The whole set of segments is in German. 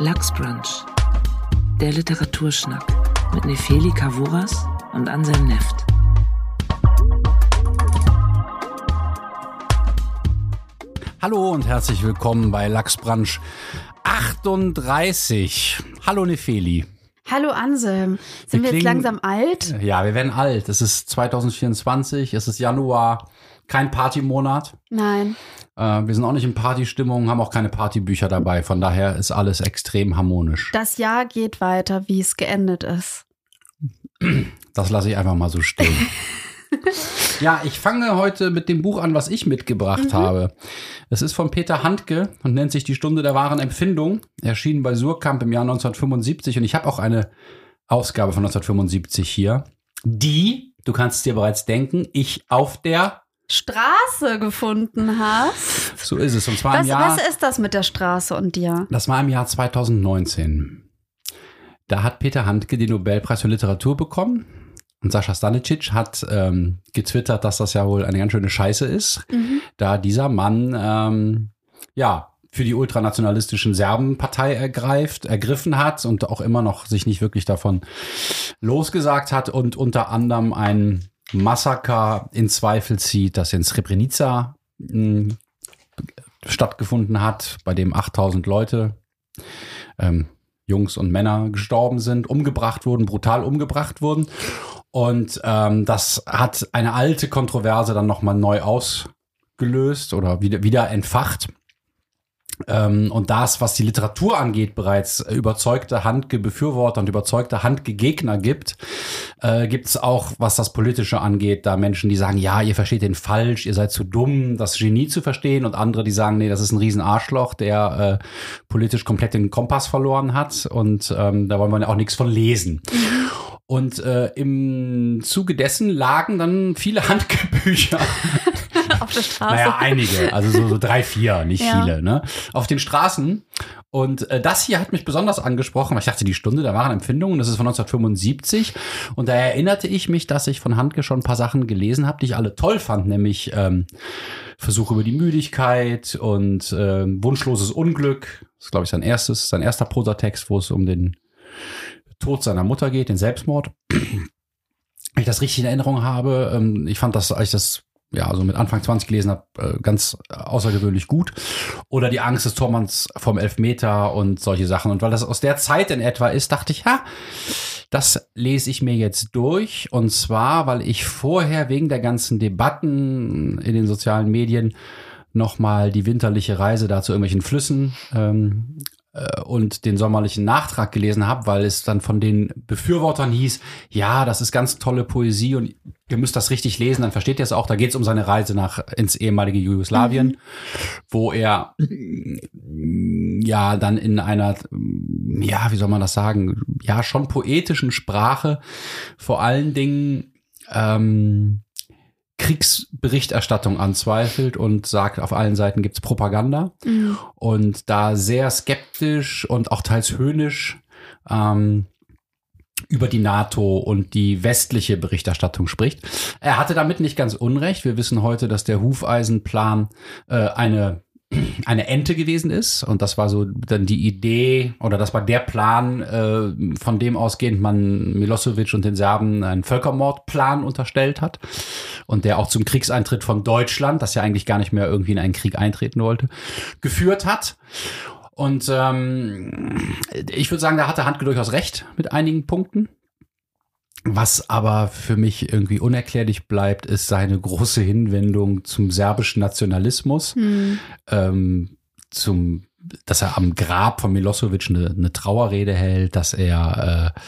Lachsbrunch. Der Literaturschnack mit Nefeli Kavuras und Anselm Neft. Hallo und herzlich willkommen bei Lachsbrunch 38. Hallo Nefeli. Hallo Anselm. Sind wir, wir jetzt langsam alt? Ja, wir werden alt. Es ist 2024, es ist Januar, kein Partymonat. Nein. Äh, wir sind auch nicht in Partystimmung, haben auch keine Partybücher dabei. Von daher ist alles extrem harmonisch. Das Jahr geht weiter, wie es geendet ist. Das lasse ich einfach mal so stehen. ja, ich fange heute mit dem Buch an, was ich mitgebracht mhm. habe. Es ist von Peter Handke und nennt sich Die Stunde der wahren Empfindung. Erschienen bei Surkamp im Jahr 1975 und ich habe auch eine Ausgabe von 1975 hier, die, du kannst dir bereits denken, ich auf der Straße gefunden hast. So ist es. Und zwar was, im Jahr. Was ist das mit der Straße und dir? Das war im Jahr 2019. Da hat Peter Handke den Nobelpreis für Literatur bekommen. Und Sascha Stanicic hat ähm, getwittert, dass das ja wohl eine ganz schöne Scheiße ist, mhm. da dieser Mann ähm, ja für die ultranationalistischen Serben Partei ergreift, ergriffen hat und auch immer noch sich nicht wirklich davon losgesagt hat und unter anderem ein Massaker in Zweifel zieht, das in Srebrenica mh, hm, stattgefunden hat, bei dem 8000 Leute, ähm, Jungs und Männer gestorben sind, umgebracht wurden, brutal umgebracht wurden. Und ähm, das hat eine alte Kontroverse dann nochmal neu ausgelöst oder wieder, wieder entfacht. Ähm, und das, was die Literatur angeht, bereits überzeugte Handge-Befürworter und überzeugte Handge-Gegner gibt, äh, gibt es auch, was das Politische angeht, da Menschen, die sagen, ja, ihr versteht den falsch, ihr seid zu dumm, das Genie zu verstehen. Und andere, die sagen, nee, das ist ein Riesenarschloch, der äh, politisch komplett den Kompass verloren hat. Und ähm, da wollen wir auch nichts von lesen. Und äh, im Zuge dessen lagen dann viele Handgebücher auf der Straße. Naja, einige, also so, so drei, vier, nicht ja. viele, ne? Auf den Straßen. Und äh, das hier hat mich besonders angesprochen, weil ich dachte, die Stunde der wahren Empfindungen, das ist von 1975. Und da erinnerte ich mich, dass ich von Handke schon ein paar Sachen gelesen habe, die ich alle toll fand, nämlich ähm, Versuch über die Müdigkeit und äh, Wunschloses Unglück. Das ist, glaube ich, sein erstes, sein erster Prosatext, wo es um den Tod seiner Mutter geht, den Selbstmord. Wenn ich das richtig in Erinnerung habe, ähm, ich fand das, als ich das ja, also mit Anfang 20 gelesen habe, äh, ganz außergewöhnlich gut. Oder die Angst des Tormanns vom Elfmeter und solche Sachen. Und weil das aus der Zeit in etwa ist, dachte ich, ha, das lese ich mir jetzt durch. Und zwar, weil ich vorher wegen der ganzen Debatten in den sozialen Medien nochmal die winterliche Reise da zu irgendwelchen Flüssen ähm, äh, und den sommerlichen Nachtrag gelesen habe, weil es dann von den Befürwortern hieß, ja, das ist ganz tolle Poesie und ihr müsst das richtig lesen, dann versteht ihr es auch. Da geht es um seine Reise nach ins ehemalige Jugoslawien, mhm. wo er ja dann in einer, ja, wie soll man das sagen, ja, schon poetischen Sprache vor allen Dingen ähm, Kriegsberichterstattung anzweifelt und sagt, auf allen Seiten gibt's Propaganda mhm. und da sehr skeptisch und auch teils höhnisch ähm, über die NATO und die westliche Berichterstattung spricht. Er hatte damit nicht ganz unrecht. Wir wissen heute, dass der Hufeisenplan äh, eine eine Ente gewesen ist. Und das war so dann die Idee oder das war der Plan, äh, von dem ausgehend man Milosevic und den Serben einen Völkermordplan unterstellt hat. Und der auch zum Kriegseintritt von Deutschland, das ja eigentlich gar nicht mehr irgendwie in einen Krieg eintreten wollte, geführt hat. Und ähm, ich würde sagen, da hatte Handke durchaus recht mit einigen Punkten. Was aber für mich irgendwie unerklärlich bleibt, ist seine große Hinwendung zum serbischen Nationalismus, hm. ähm, zum, dass er am Grab von Milosevic eine, eine Trauerrede hält, dass er äh,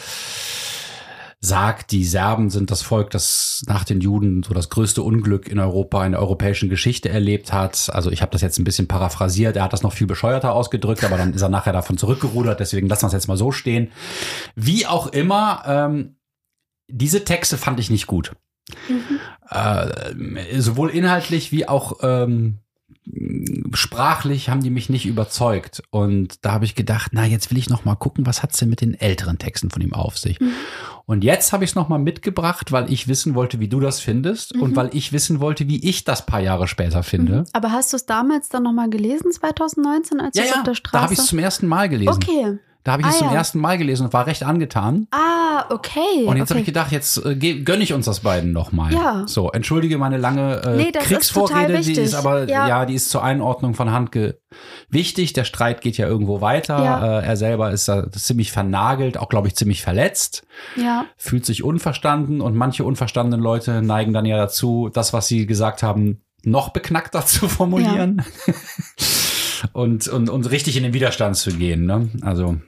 sagt, die Serben sind das Volk, das nach den Juden so das größte Unglück in Europa, in der europäischen Geschichte erlebt hat. Also ich habe das jetzt ein bisschen paraphrasiert. Er hat das noch viel bescheuerter ausgedrückt, aber dann ist er nachher davon zurückgerudert. Deswegen lassen wir es jetzt mal so stehen. Wie auch immer, ähm, diese Texte fand ich nicht gut. Mhm. Äh, sowohl inhaltlich wie auch ähm, sprachlich haben die mich nicht überzeugt. Und da habe ich gedacht, na, jetzt will ich noch mal gucken, was hat's denn mit den älteren Texten von ihm auf sich. Mhm. Und jetzt habe ich es noch mal mitgebracht, weil ich wissen wollte, wie du das findest Mhm. und weil ich wissen wollte, wie ich das paar Jahre später finde. Aber hast du es damals dann nochmal gelesen, 2019, als Ja, du es ja, auf der da Straße? habe ich es zum ersten Mal gelesen. Okay. Da habe ich es Ah, zum ja. ersten Mal gelesen und war recht angetan. Ah, okay. Und jetzt okay. habe ich gedacht, jetzt äh, gönne ich uns das beiden noch mal. Ja. So, entschuldige meine lange äh, Nee, das ist Kriegsvorrede, total die ist aber ja. Ja. die ist zur Einordnung von Hand wichtig. Der Streit geht ja irgendwo weiter. Ja. Äh, er selber ist da ziemlich vernagelt, auch glaube ich ziemlich verletzt, ja. fühlt sich unverstanden und manche unverstandenen Leute neigen dann ja dazu, das, was sie gesagt haben, noch beknackter zu formulieren und, und, und richtig in den Widerstand zu gehen. Ne? Also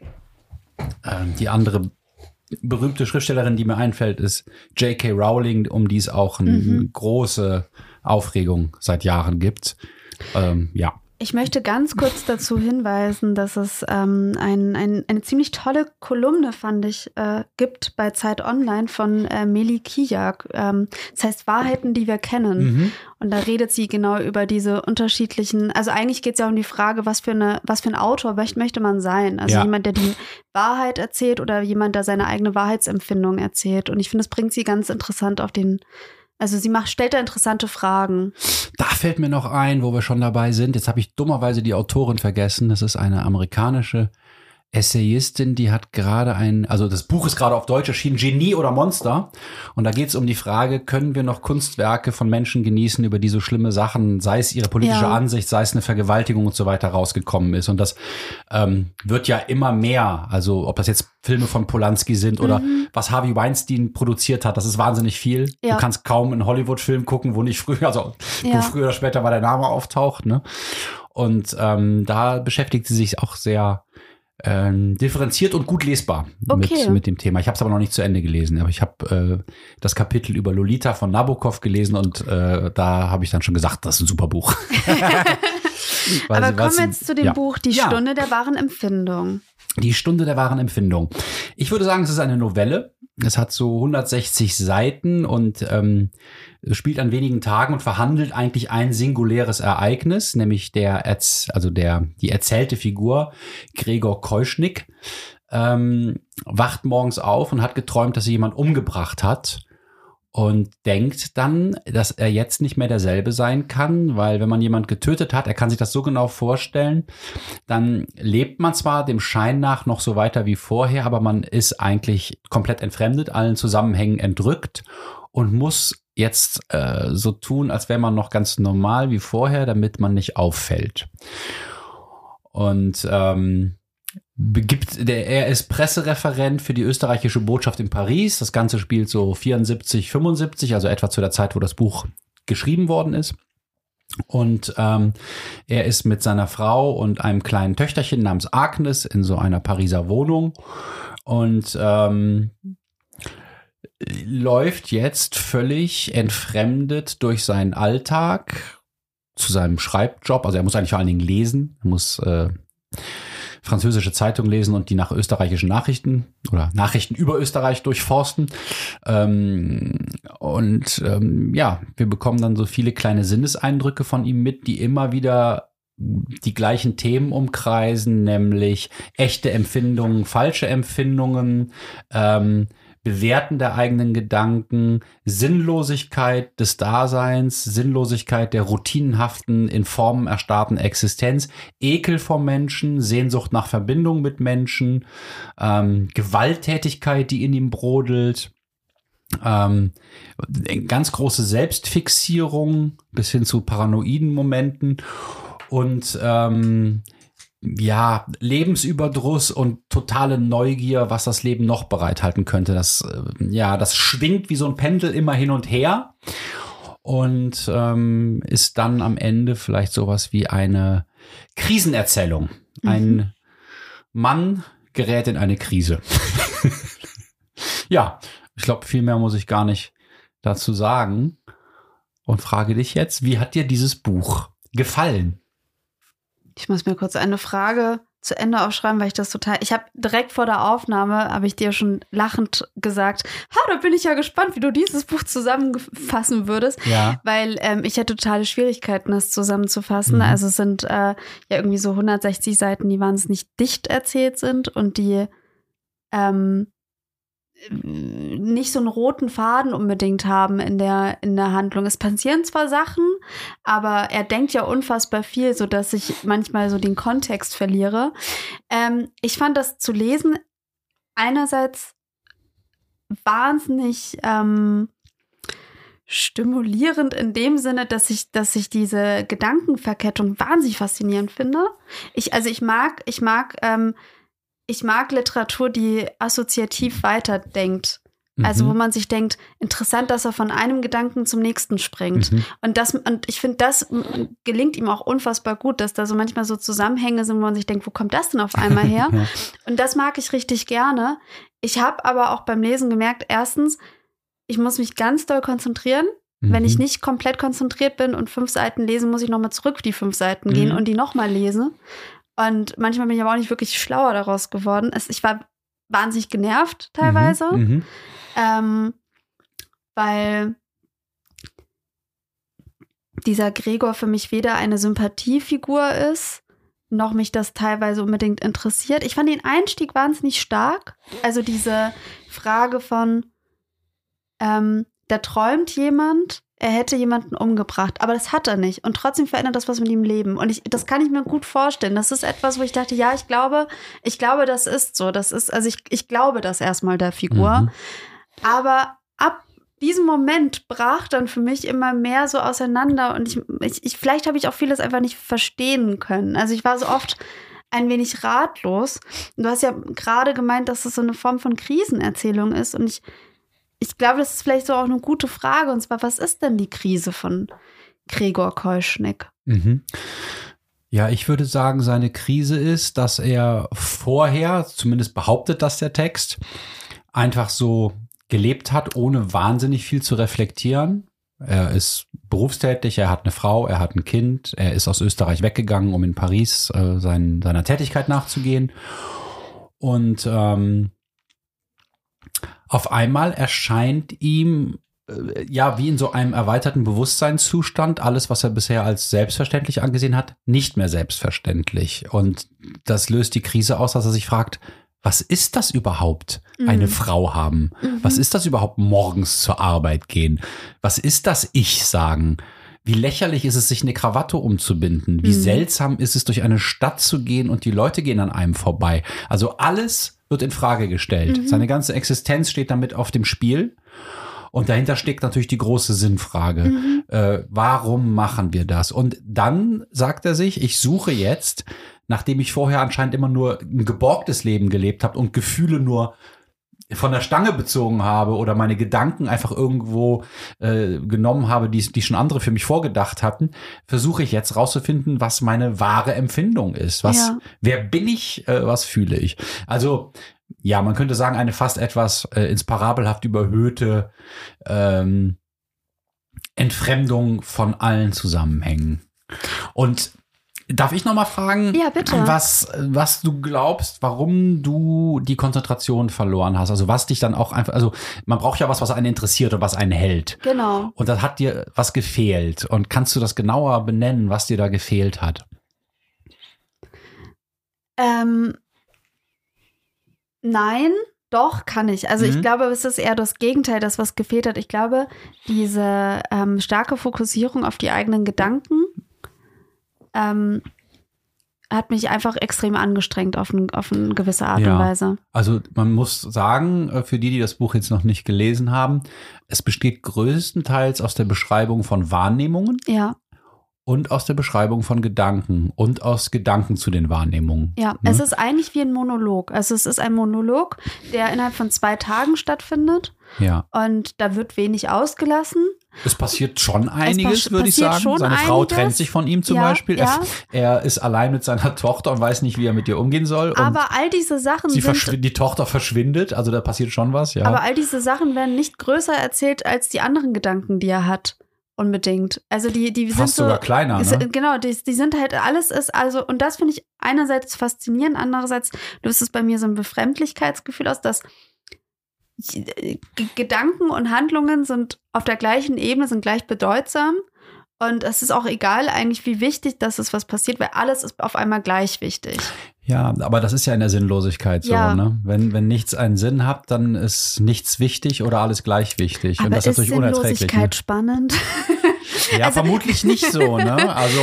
ähm, die andere berühmte Schriftstellerin, die mir einfällt, ist J.K. Rowling, um die es auch eine Mhm. große Aufregung seit Jahren gibt. Ähm, ja. Ich möchte ganz kurz dazu hinweisen, dass es ähm, ein, ein, eine ziemlich tolle Kolumne, fand ich, äh, gibt bei Zeit Online von äh, Meli Kijak. Ähm, das heißt Wahrheiten, die wir kennen. Mhm. Und da redet sie genau über diese unterschiedlichen, also eigentlich geht es ja um die Frage, was für eine, was für ein Autor möcht, möchte man sein? Also Ja. jemand, der die Wahrheit erzählt oder jemand, der seine eigene Wahrheitsempfindung erzählt. Und ich finde, das bringt sie ganz interessant auf den, also sie macht, stellt da interessante Fragen. Da fällt mir noch ein, wo wir schon dabei sind. Jetzt habe ich dummerweise die Autorin vergessen. Das ist eine amerikanische Essayistin, die hat gerade ein, also das Buch ist gerade auf Deutsch erschienen, Genie oder Monster. Und da geht es um die Frage, können wir noch Kunstwerke von Menschen genießen, über die so schlimme Sachen, sei es ihre politische Ja. Ansicht, sei es eine Vergewaltigung und so weiter rausgekommen ist. Und das ähm, wird ja immer mehr. Also ob das jetzt Filme von Polanski sind oder was Harvey Weinstein produziert hat, das ist wahnsinnig viel. Ja. Du kannst kaum einen Hollywood-Film gucken, wo nicht früher, also Ja. wo früher oder später mal der Name auftaucht. Ne? Und ähm, da beschäftigt sie sich auch sehr ähm, differenziert und gut lesbar Okay. mit, mit dem Thema. Ich habe es aber noch nicht zu Ende gelesen, aber ich habe äh, das Kapitel über Lolita von Nabokov gelesen und äh, da habe ich dann schon gesagt, das ist ein super Buch. Aber sie- kommen wir jetzt zu dem ja. Buch Die Ja. Stunde der wahren Empfindung. Die Stunde der wahren Empfindung. Ich würde sagen, es ist eine Novelle. Es hat so 160 Seiten und ähm, spielt an wenigen Tagen und verhandelt eigentlich ein singuläres Ereignis, nämlich der, also der, die erzählte Figur Gregor Keuschnick ähm, wacht morgens auf und hat geträumt, dass sie jemand umgebracht hat und denkt dann, dass er jetzt nicht mehr derselbe sein kann, weil wenn man jemand getötet hat, er kann sich das so genau vorstellen, dann lebt man zwar dem Schein nach noch so weiter wie vorher, aber man ist eigentlich komplett entfremdet, allen Zusammenhängen entrückt und muss jetzt äh, so tun, als wäre man noch ganz normal wie vorher, damit man nicht auffällt. Und ähm, begibt, der, er ist Pressereferent für die österreichische Botschaft in Paris. Das Ganze spielt so 74, 75, also etwa zu der Zeit, wo das Buch geschrieben worden ist. Und ähm, er ist mit seiner Frau und einem kleinen Töchterchen namens Agnes in so einer Pariser Wohnung und ähm, läuft jetzt völlig entfremdet durch seinen Alltag zu seinem Schreibjob. Also er muss eigentlich vor allen Dingen lesen, er muss äh, französische Zeitung lesen und die nach österreichischen Nachrichten oder Nachrichten über Österreich durchforsten. Ähm, und ähm, ja, wir bekommen dann so viele kleine Sinneseindrücke von ihm mit, die immer wieder die gleichen Themen umkreisen, nämlich echte Empfindungen, falsche Empfindungen, ähm, Bewerten der eigenen Gedanken, Sinnlosigkeit des Daseins, Sinnlosigkeit der routinenhaften, in Formen erstarrten Existenz, Ekel vor Menschen, Sehnsucht nach Verbindung mit Menschen, ähm, Gewalttätigkeit, die in ihm brodelt, ähm, ganz große Selbstfixierung bis hin zu paranoiden Momenten und ähm, ja, Lebensüberdruss und totale Neugier, was das Leben noch bereithalten könnte. Das, äh, ja, das schwingt wie so ein Pendel immer hin und her und ähm, ist dann am Ende vielleicht sowas wie eine Krisenerzählung. Ein Mann gerät in eine Krise. ja, ich glaube, viel mehr muss ich gar nicht dazu sagen. Und frage dich jetzt, wie hat dir dieses Buch gefallen? Ich muss mir kurz eine Frage zu Ende aufschreiben, weil ich das total. Ich habe direkt vor der Aufnahme, habe ich dir schon lachend gesagt, ha, da bin ich ja gespannt, wie du dieses Buch zusammenfassen würdest. Ja. Weil ähm, ich hätte totale Schwierigkeiten, das zusammenzufassen. Mhm. Also es sind äh, ja irgendwie so 160 Seiten, die wahnsinnig dicht erzählt sind und die ähm, nicht so einen roten Faden unbedingt haben in der, in der Handlung. Es passieren zwar Sachen, aber er denkt ja unfassbar viel, so dass ich manchmal so den Kontext verliere. Ähm, ich fand das zu lesen einerseits wahnsinnig ähm, stimulierend in dem Sinne, dass ich, dass ich diese Gedankenverkettung wahnsinnig faszinierend finde. Ich, also ich mag, ich mag, ähm, ich mag Literatur, die assoziativ weiterdenkt. Also, Mhm. wo man sich denkt, interessant, dass er von einem Gedanken zum nächsten springt. Mhm. Und das, und ich finde, das gelingt ihm auch unfassbar gut, dass da so manchmal so Zusammenhänge sind, wo man sich denkt, wo kommt das denn auf einmal her? Ja. Und das mag ich richtig gerne. Ich habe aber auch beim Lesen gemerkt, erstens, ich muss mich ganz doll konzentrieren. Wenn ich Mhm. nicht komplett konzentriert bin und fünf Seiten lese, muss ich nochmal zurück die fünf Seiten Mhm. gehen und die nochmal lesen. Und manchmal bin ich aber auch nicht wirklich schlauer daraus geworden. Es, ich war wahnsinnig genervt teilweise, Mhm. Ähm, weil dieser Gregor für mich weder eine Sympathiefigur ist, noch mich das teilweise unbedingt interessiert. Ich fand den Einstieg wahnsinnig stark. Also diese Frage von, ähm, da träumt jemand, er hätte jemanden umgebracht, aber das hat er nicht. Und trotzdem verändert das was mit ihm Leben. Und ich, das kann ich mir gut vorstellen. Das ist etwas, wo ich dachte, ja, ich glaube, ich glaube, das ist so. Das ist, also ich, ich glaube das erstmal der Figur. Mhm. Aber ab diesem Moment brach dann für mich immer mehr so auseinander und ich, ich, ich vielleicht habe ich auch vieles einfach nicht verstehen können. Also ich war so oft ein wenig ratlos. Du hast ja gerade gemeint, dass es so eine Form von Krisenerzählung ist und ich, ich glaube, das ist vielleicht so auch eine gute Frage und zwar, was ist denn die Krise von Gregor Keuschnick? Mhm. Ja, ich würde sagen, seine Krise ist, dass er vorher, zumindest behauptet das der Text, einfach so gelebt hat, ohne wahnsinnig viel zu reflektieren. Er ist berufstätig, er hat eine Frau, er hat ein Kind, er ist aus Österreich weggegangen, um in Paris äh, sein, seiner Tätigkeit nachzugehen. Und ähm, auf einmal erscheint ihm äh, ja, wie in so einem erweiterten Bewusstseinszustand, alles, was er bisher als selbstverständlich angesehen hat, nicht mehr selbstverständlich. Und das löst die Krise aus, dass er sich fragt, was ist das überhaupt, eine Mhm. Frau haben? Was ist das überhaupt, morgens zur Arbeit gehen? Was ist das Ich sagen? Wie lächerlich ist es, sich eine Krawatte umzubinden? Wie Mhm. seltsam ist es, durch eine Stadt zu gehen und die Leute gehen an einem vorbei? Also alles wird in Frage gestellt. Mhm. Seine ganze Existenz steht damit auf dem Spiel. Und dahinter steckt natürlich die große Sinnfrage. Mhm. Äh, warum machen wir das? Und dann sagt er sich, ich suche jetzt, nachdem ich vorher anscheinend immer nur ein geborgtes Leben gelebt habe und Gefühle nur von der Stange bezogen habe oder meine Gedanken einfach irgendwo äh, genommen habe, die, die schon andere für mich vorgedacht hatten, versuche ich jetzt rauszufinden, was meine wahre Empfindung ist. Was, Ja. wer bin ich, äh, was fühle ich? Also, ja, man könnte sagen, eine fast etwas äh, ins Parabelhaft überhöhte ähm, Entfremdung von allen Zusammenhängen. Und darf ich noch mal fragen, Ja, was was du glaubst, warum du die Konzentration verloren hast? Also was dich dann auch einfach, also man braucht ja was, was einen interessiert und was einen hält. Genau. Und da hat dir was gefehlt. Und kannst du das genauer benennen, was dir da gefehlt hat? Ähm, nein, doch, kann ich. Also ich Mhm. glaube, es ist eher das Gegenteil, das, was gefehlt hat. Ich glaube, diese ähm, starke Fokussierung auf die eigenen Gedanken ähm, hat mich einfach extrem angestrengt auf, ein, auf eine gewisse Art Ja. und Weise. Also man muss sagen, äh, für die, die das Buch jetzt noch nicht gelesen haben, es besteht größtenteils aus der Beschreibung von Wahrnehmungen Ja, und aus der Beschreibung von Gedanken und aus Gedanken zu den Wahrnehmungen. ja. Ne? Es ist eigentlich wie ein Monolog. Also es ist ein Monolog, der innerhalb von zwei Tagen stattfindet Ja. und da wird wenig ausgelassen. Es passiert schon einiges, pass- würde ich sagen. Seine Frau einiges. trennt sich von ihm zum Ja, Beispiel. ja. Er, er ist allein mit seiner Tochter und weiß nicht, wie er mit ihr umgehen soll. Aber all diese Sachen sie sind die Tochter verschwindet, also da passiert schon was, ja. Aber all diese Sachen werden nicht größer erzählt als die anderen Gedanken, die er hat. unbedingt. Also die, die Fast sind so, sogar kleiner, ist- ne? Genau, die, die sind halt, alles ist, also, und das finde ich einerseits faszinierend, andererseits löst es bei mir so ein Befremdlichkeitsgefühl aus, dass G Gedanken und Handlungen sind auf der gleichen Ebene, sind gleich bedeutsam. Und es ist auch egal eigentlich, wie wichtig das ist, was passiert, weil alles ist auf einmal gleich wichtig. Ja, aber das ist ja in der Sinnlosigkeit so, Ja. ne? Wenn, wenn nichts einen Sinn hat, dann ist nichts wichtig oder alles gleich wichtig. Und Aber das ist natürlich unerträglich. Ne? Sinnlosigkeit spannend? Ja, Also- vermutlich nicht so, ne? Also,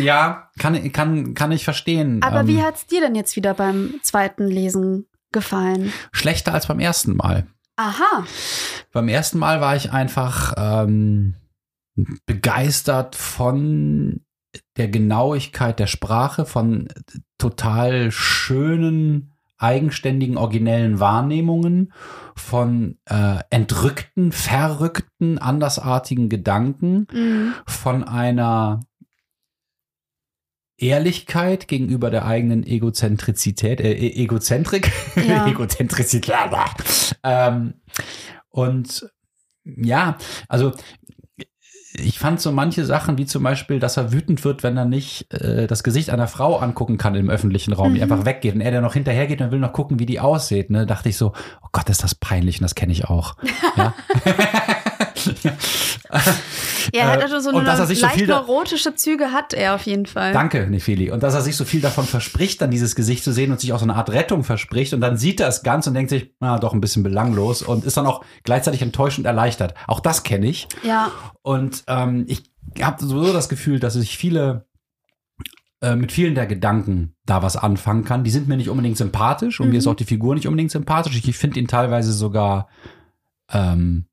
ja, kann, kann, kann ich verstehen. Aber Ähm, wie hat's dir denn jetzt wieder beim zweiten Lesen gefallen? Schlechter als beim ersten Mal. Aha. Beim ersten Mal war ich einfach ähm, begeistert von der Genauigkeit der Sprache, von total schönen, eigenständigen, originellen Wahrnehmungen, von äh, entrückten, verrückten, andersartigen Gedanken, Mhm. von einer Ehrlichkeit gegenüber der eigenen Egozentrizität, äh, E- Egozentrik, Ja. Egozentrizität. ähm, und ja, also ich fand so manche Sachen, wie zum Beispiel, dass er wütend wird, wenn er nicht äh, das Gesicht einer Frau angucken kann im öffentlichen Raum, die Mhm. einfach weggeht und er, der noch hinterhergeht und will noch gucken, wie die aussieht, ne, dachte ich so, oh Gott, ist das peinlich und das kenne ich auch. Ja. Ja, er hat Äh, also so und eine dass er sich so viel neurotische Züge hat er auf jeden Fall. Danke, Nefeli. Und dass er sich so viel davon verspricht, dann dieses Gesicht zu sehen und sich auch so eine Art Rettung verspricht. Und dann sieht er es ganz und denkt sich, na, doch ein bisschen belanglos und ist dann auch gleichzeitig enttäuscht und erleichtert. Auch das kenne ich. Ja, Und ähm, ich habe sowieso das Gefühl, dass sich viele äh, mit vielen der Gedanken da was anfangen kann. Die sind mir nicht unbedingt sympathisch und mir Mhm. ist auch die Figur nicht unbedingt sympathisch. Ich finde ihn teilweise sogar ähm,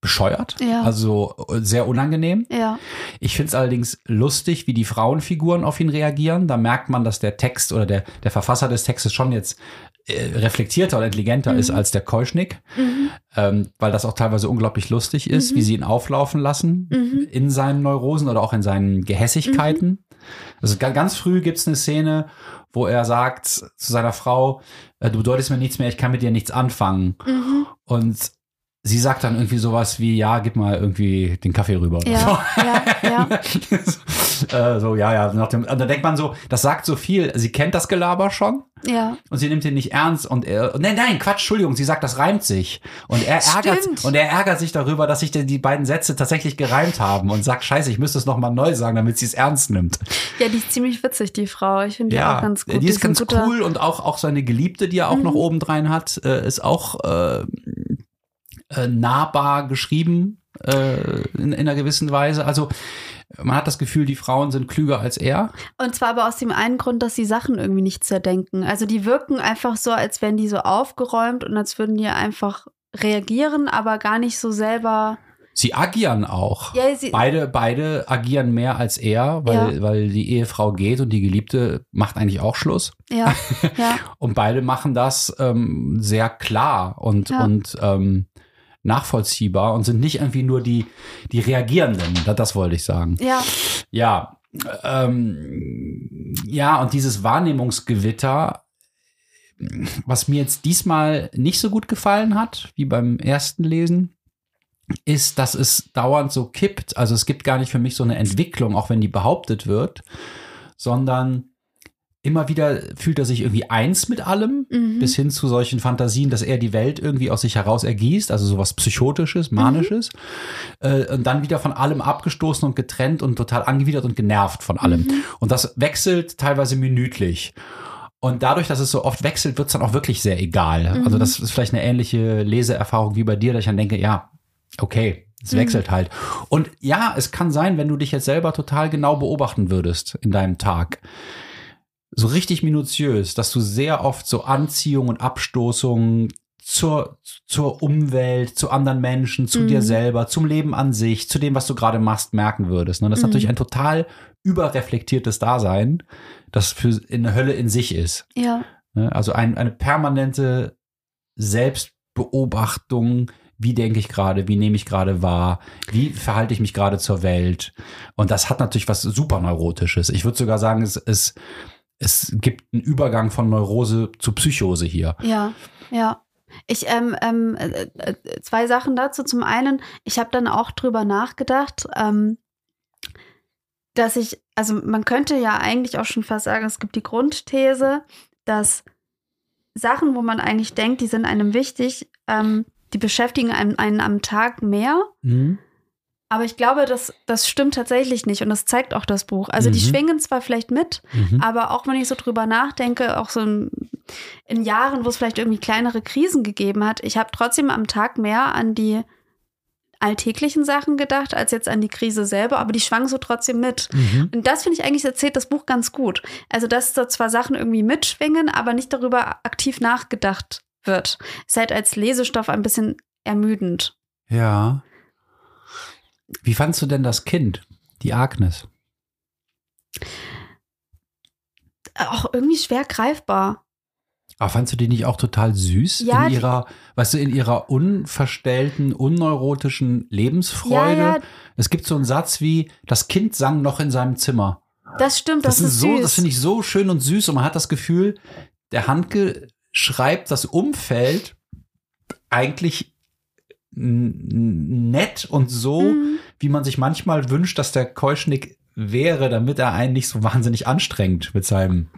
bescheuert, Ja. also äh, sehr unangenehm. ja. Ich finde es allerdings lustig, wie die Frauenfiguren auf ihn reagieren. Da merkt man, dass der Text oder der, der Verfasser des Textes schon jetzt äh, reflektierter oder intelligenter Mhm. ist als der Keuschnick, Mhm. ähm, weil das auch teilweise unglaublich lustig ist, Mhm. wie sie ihn auflaufen lassen Mhm. in seinen Neurosen oder auch in seinen Gehässigkeiten. Also ga- ganz früh gibt es eine Szene, wo er sagt zu seiner Frau, äh, du bedeutest mir nichts mehr, ich kann mit dir nichts anfangen. Mhm. Und sie sagt dann irgendwie sowas wie, ja, gib mal irgendwie den Kaffee rüber. Ja, ja, ja. äh, so, ja, ja. Nach dem, und da denkt man so, das sagt so viel. Sie kennt das Gelaber schon Ja. und sie nimmt ihn nicht ernst und er, nein, nein, Quatsch, Entschuldigung, sie sagt, das reimt sich. Und er ärgert, Stimmt. und er ärgert sich darüber, dass sich die, die beiden Sätze tatsächlich gereimt haben und sagt, scheiße, ich müsste es nochmal neu sagen, damit sie es ernst nimmt. Ja, die ist ziemlich witzig, die Ein Ich finde die auch ganz gut. die ist ganz guter- cool und auch, auch seine Geliebte, die er auch Mhm. noch obendrein hat, äh, ist auch äh, äh, nahbar geschrieben äh, in, in einer gewissen Weise. Also man hat das Gefühl, die Frauen sind klüger als er. Und zwar aber aus dem einen Grund, dass die Sachen irgendwie nicht zerdenken. Also die wirken einfach so, als wären die so aufgeräumt und als würden die einfach reagieren, aber gar nicht so selber. Sie agieren auch. Ja, sie, Beide, beide agieren mehr als er, weil, Ja. weil die Ehefrau geht und die Geliebte macht eigentlich auch Schluss. ja, ja, Und beide machen das ähm, sehr klar und, und ähm, nachvollziehbar und sind nicht irgendwie nur die, die Reagierenden. Das, das wollte ich sagen. ja, Ja, ähm, ja, und dieses Wahrnehmungsgewitter, was mir jetzt diesmal nicht so gut gefallen hat, wie beim ersten Lesen, ist, dass es dauernd so kippt. Also es gibt gar nicht für mich so eine Entwicklung, auch wenn die behauptet wird, sondern immer wieder fühlt er sich irgendwie eins mit allem, mhm. bis hin zu solchen Fantasien, dass er die Welt irgendwie aus sich heraus ergießt, also sowas Psychotisches, Manisches, äh, und dann wieder von allem abgestoßen und getrennt und total angewidert und genervt von allem. Mhm. Und das wechselt teilweise minütlich. Und dadurch, dass es so oft wechselt, wird es dann auch wirklich sehr egal. Mhm. Also das ist vielleicht eine ähnliche Leseerfahrung wie bei dir, dass ich dann denke, ja, okay, es Mhm. wechselt halt. Und ja, es kann sein, wenn du dich jetzt selber total genau beobachten würdest in deinem Tag, so richtig minutiös, dass du sehr oft so Anziehung und Abstoßung zur, zur Umwelt, zu anderen Menschen, zu Mhm. dir selber, zum Leben an sich, zu dem, was du gerade machst, merken würdest. Und das ist Mhm. natürlich ein total überreflektiertes Dasein, das für eine Hölle in sich ist. ja, Ne? Also ein, eine permanente Selbstbeobachtung, wie denke ich gerade, wie nehme ich gerade wahr, wie verhalte ich mich gerade zur Welt. Und das hat natürlich was super Neurotisches. Ich würde sogar sagen, es, es, es gibt einen Übergang von Neurose zu Psychose hier. ja, ja. Ich, ähm, ähm, äh, zwei Sachen dazu. Zum einen, ich habe dann auch drüber nachgedacht, ähm, dass ich, also man könnte ja eigentlich auch schon fast sagen, es gibt die Grundthese, dass Sachen, wo man eigentlich denkt, die sind einem wichtig, ähm, die beschäftigen einen, einen am Tag mehr. Mhm. Aber ich glaube, das, das stimmt tatsächlich nicht und das zeigt auch das Buch. Also die Mhm. schwingen zwar vielleicht mit, Mhm. aber auch wenn ich so drüber nachdenke, auch so in, in Jahren, wo es vielleicht irgendwie kleinere Krisen gegeben hat, ich habe trotzdem am Tag mehr an die alltäglichen Sachen gedacht, als jetzt an die Krise selber, aber die schwangen so trotzdem mit. Mhm. Und das finde ich eigentlich erzählt das Buch ganz gut. Also, dass da zwar Sachen irgendwie mitschwingen, aber nicht darüber aktiv nachgedacht wird. Ist halt als Lesestoff ein bisschen ermüdend. Ja. Wie fandst du denn das Kind, die Agnes? Auch irgendwie schwer greifbar. Aber fandst du die nicht auch total süß Ja, in ihrer, weißt du, in ihrer unverstellten, unneurotischen Lebensfreude? Ja, ja. Es gibt so einen Satz wie, das Kind sang noch in seinem Zimmer. Das stimmt, das, Das, ist so, süß. das finde ich so schön und süß und man hat das Gefühl, der Handke schreibt das Umfeld eigentlich nett und so, Mhm. wie man sich manchmal wünscht, dass der Keuschnick wäre, damit er einen nicht so wahnsinnig anstrengt mit seinem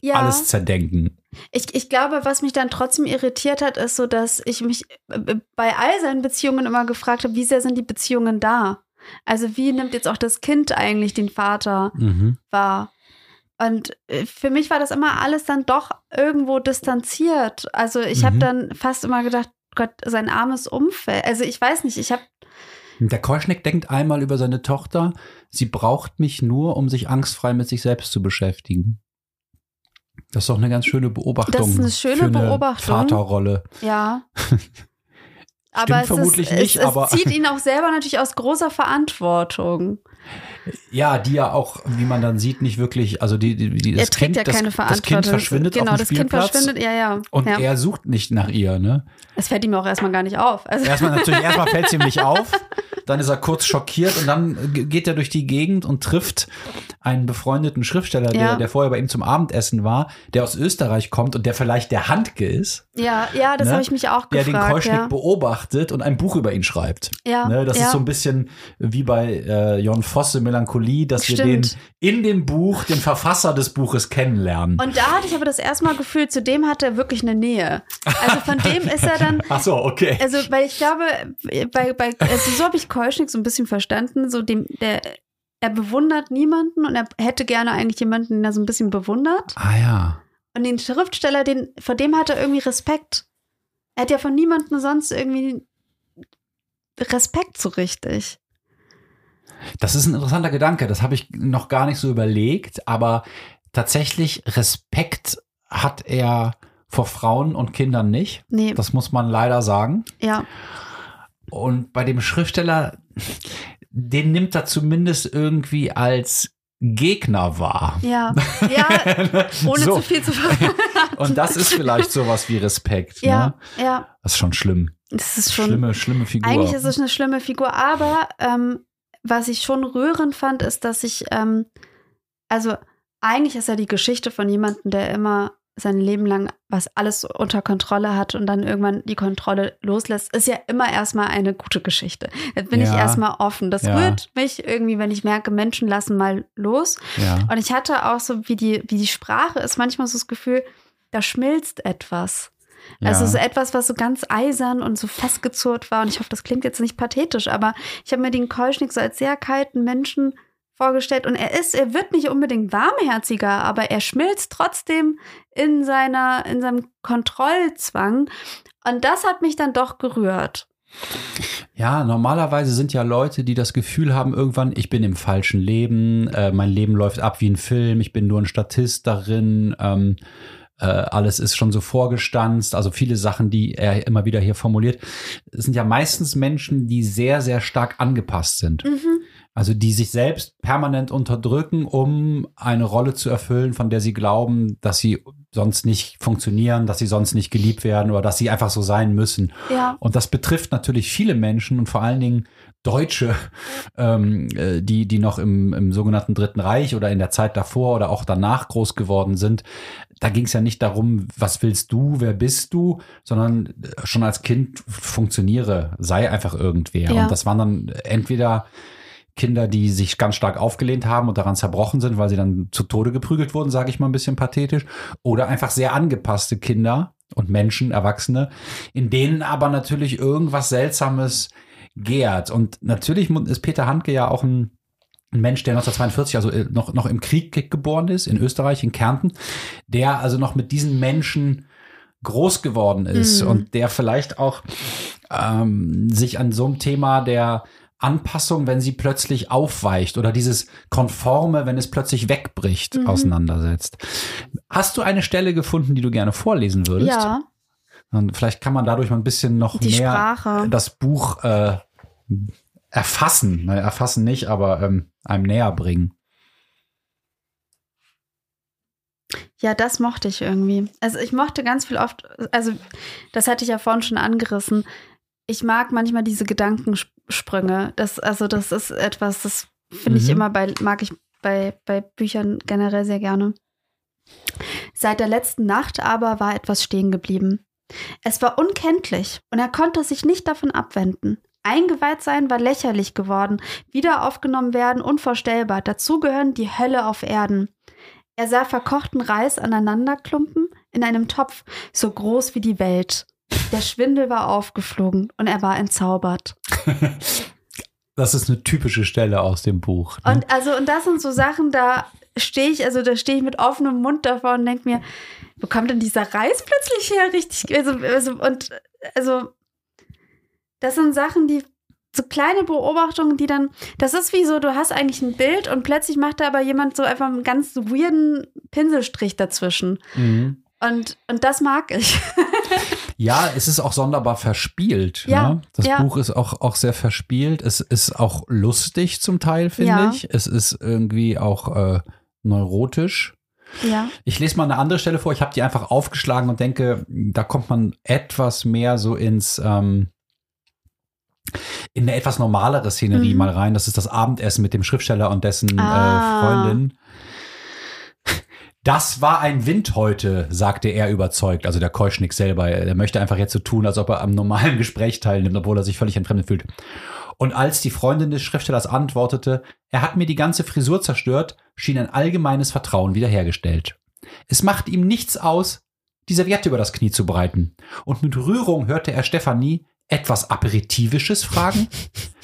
ja. alles zerdenken. Ich, ich glaube, was mich dann trotzdem irritiert hat, ist so, dass ich mich äh, bei all seinen Beziehungen immer gefragt habe, wie sehr sind die Beziehungen da? Also wie nimmt jetzt auch das Kind eigentlich den Vater Mhm. wahr? Und äh, für mich war das immer alles dann doch irgendwo distanziert. Also ich habe Mhm. dann fast immer gedacht, Gott, sein armes Umfeld. Also ich weiß nicht, ich habe Der Keuschnick denkt einmal über seine Tochter, sie braucht mich nur, um sich angstfrei mit sich selbst zu beschäftigen. Das ist doch eine ganz schöne Beobachtung. Das ist eine schöne für eine Beobachtung. Vaterrolle. ja. aber es, vermutlich ist, nicht, es, aber- es zieht ihn auch selber natürlich aus großer Verantwortung. Ja, die ja auch, wie man dann sieht, nicht wirklich, also die, die, die das kind, ja das. Das Kind verschwindet genau, auf dem das Kind Spielplatz verschwindet, ja, ja. und ja. er sucht nicht nach ihr, ne? Es fällt ihm auch erstmal gar nicht auf. Also, Erstmal natürlich, erstmal fällt es ihm nicht auf, dann ist er kurz schockiert und dann geht er durch die Gegend und trifft einen befreundeten Schriftsteller, der, Ja. der vorher bei ihm zum Abendessen war, der aus Österreich kommt und der vielleicht der Handke ist, ja, ja, das Ne? habe ich mich auch der den gefragt. Keuschnick ja. beobachtet und ein Buch über ihn schreibt. Ja, Ne, das ist so ein bisschen wie bei äh, Jon Fosse Melancholie, dass wir den Stimmt. in dem Buch, den Verfasser des Buches kennenlernen. Und da hatte ich aber das erste Mal gefühlt, zu dem hat er wirklich eine Nähe. Also von dem ist er dann, Ach so, okay. also weil ich glaube, bei, bei also so habe ich Keuschnick so ein bisschen verstanden, so dem, der, er bewundert niemanden und er hätte gerne eigentlich jemanden, den er so ein bisschen bewundert. ah ja. Und den Schriftsteller, den, vor dem hat er irgendwie Respekt. Er hat ja von niemandem sonst irgendwie Respekt so richtig. Das ist ein interessanter Gedanke. Das habe ich noch gar nicht so überlegt, aber tatsächlich Respekt hat er vor Frauen und Kindern nicht. Nee, Das muss man leider sagen. ja. Und bei dem Schriftsteller, den nimmt er zumindest irgendwie als Gegner wahr. Ja, ja, ohne So. zu viel zu verraten. Und das ist vielleicht sowas wie Respekt. Ja, Ne? ja, Das ist schon schlimm. das ist schon. Schlimme, schlimme Figur. Eigentlich ist es eine schlimme Figur, aber ähm, was ich schon rührend fand, ist, dass ich, ähm, also eigentlich ist ja die Geschichte von jemandem, der immer sein Leben lang was alles unter Kontrolle hat und dann irgendwann die Kontrolle loslässt, ist ja immer erstmal eine gute Geschichte. Da bin ich Ja. erstmal offen. Das Ja. rührt mich irgendwie, wenn ich merke, Menschen lassen mal los. ja. Und ich hatte auch so, wie die, wie die Sprache ist, manchmal so das Gefühl, da schmilzt etwas. Also Ja. so etwas, was so ganz eisern und so festgezurrt war. Und ich hoffe, das klingt jetzt nicht pathetisch, aber ich habe mir den Keuschnick so als sehr kalten Menschen vorgestellt. Und er ist, er wird nicht unbedingt warmherziger, aber er schmilzt trotzdem in seiner, in seinem Kontrollzwang. Und das hat mich dann doch gerührt. Ja, normalerweise sind ja Leute, die das Gefühl haben, irgendwann, ich bin im falschen Leben, äh, mein Leben läuft ab wie ein Film, ich bin nur ein Statist darin, ähm, äh, alles ist schon so vorgestanzt, also viele Sachen, die er immer wieder hier formuliert, sind ja meistens Menschen, die sehr, sehr stark angepasst sind. Mhm. Also die sich selbst permanent unterdrücken, um eine Rolle zu erfüllen, von der sie glauben, dass sie sonst nicht funktionieren, dass sie sonst nicht geliebt werden oder dass sie einfach so sein müssen. Ja. Und das betrifft natürlich viele Menschen und vor allen Dingen Deutsche, ähm, äh, die, die noch im, im sogenannten Dritten Reich oder in der Zeit davor oder auch danach groß geworden sind, da ging es ja nicht darum, was willst du, wer bist du, sondern äh, schon als Kind funktioniere, sei einfach irgendwer. Ja. Und das waren dann entweder Kinder, die sich ganz stark aufgelehnt haben und daran zerbrochen sind, weil sie dann zu Tode geprügelt wurden, sage ich mal ein bisschen pathetisch, oder einfach sehr angepasste Kinder und Menschen, Erwachsene, in denen aber natürlich irgendwas Seltsames gärt. Und natürlich ist Peter Handke ja auch ein, ein Mensch, der 1942, also äh, noch, noch im Krieg geboren ist, in Österreich, in Kärnten, der also noch mit diesen Menschen groß geworden ist Mhm. und der vielleicht auch ähm, sich an so einem Thema der Anpassung, wenn sie plötzlich aufweicht oder dieses Konforme, wenn es plötzlich wegbricht, Mhm. auseinandersetzt. Hast du eine Stelle gefunden, die du gerne vorlesen würdest? Ja, Und vielleicht kann man dadurch mal ein bisschen noch die mehr Sprache. das Buch äh, erfassen. Ne, erfassen nicht, aber ähm, einem näher bringen. Ja, das mochte ich irgendwie. Also ich mochte ganz viel oft, also das hatte ich ja vorhin schon angerissen. Ich mag manchmal diese Gedankensprünge. Das, also das ist etwas, das finde ich Mhm. immer bei, mag ich bei, bei Büchern generell sehr gerne. Seit der letzten Nacht aber war etwas stehen geblieben. Es war unkenntlich und er konnte sich nicht davon abwenden. Eingeweiht sein war lächerlich geworden, wieder aufgenommen werden unvorstellbar. Dazu gehören die Hölle auf Erden. Er sah verkochten Reis aneinanderklumpen in einem Topf, so groß wie die Welt. Der Schwindel war aufgeflogen und er war entzaubert. Das ist eine typische Stelle aus dem Buch. ne? Und also, und das sind so Sachen, da stehe ich, also da stehe ich mit offenem Mund davor und denke mir, wo kommt denn dieser Reis plötzlich her? Richtig, also, also, und also, das sind Sachen, die so kleine Beobachtungen, die dann, das ist wie so, du hast eigentlich ein Bild und plötzlich macht da aber jemand so einfach einen ganz weirden Pinselstrich dazwischen. Mhm. Und, und das mag ich. Ja, es ist auch sonderbar verspielt. Ja, ne? Das ja. Buch ist auch, auch sehr verspielt. Es ist auch lustig zum Teil, finde Ja. ich. Es ist irgendwie auch äh, neurotisch. ja. Ich lese mal eine andere Stelle vor. Ich habe die einfach aufgeschlagen und denke, da kommt man etwas mehr so ins ähm, in eine etwas normalere Szenerie Mhm. mal rein. Das ist das Abendessen mit dem Schriftsteller und dessen Ah. äh, Freundin. Das war ein Wind heute, sagte er überzeugt. Also der Keuschnick selber. Er möchte einfach jetzt so tun, als ob er am normalen Gespräch teilnimmt, obwohl er sich völlig entfremdet fühlt. Und als die Freundin des Schriftstellers antwortete, er hat mir die ganze Frisur zerstört, schien ein allgemeines Vertrauen wiederhergestellt. Es macht ihm nichts aus, die Serviette über das Knie zu breiten. Und mit Rührung hörte er Stefanie etwas Aperitivisches fragen.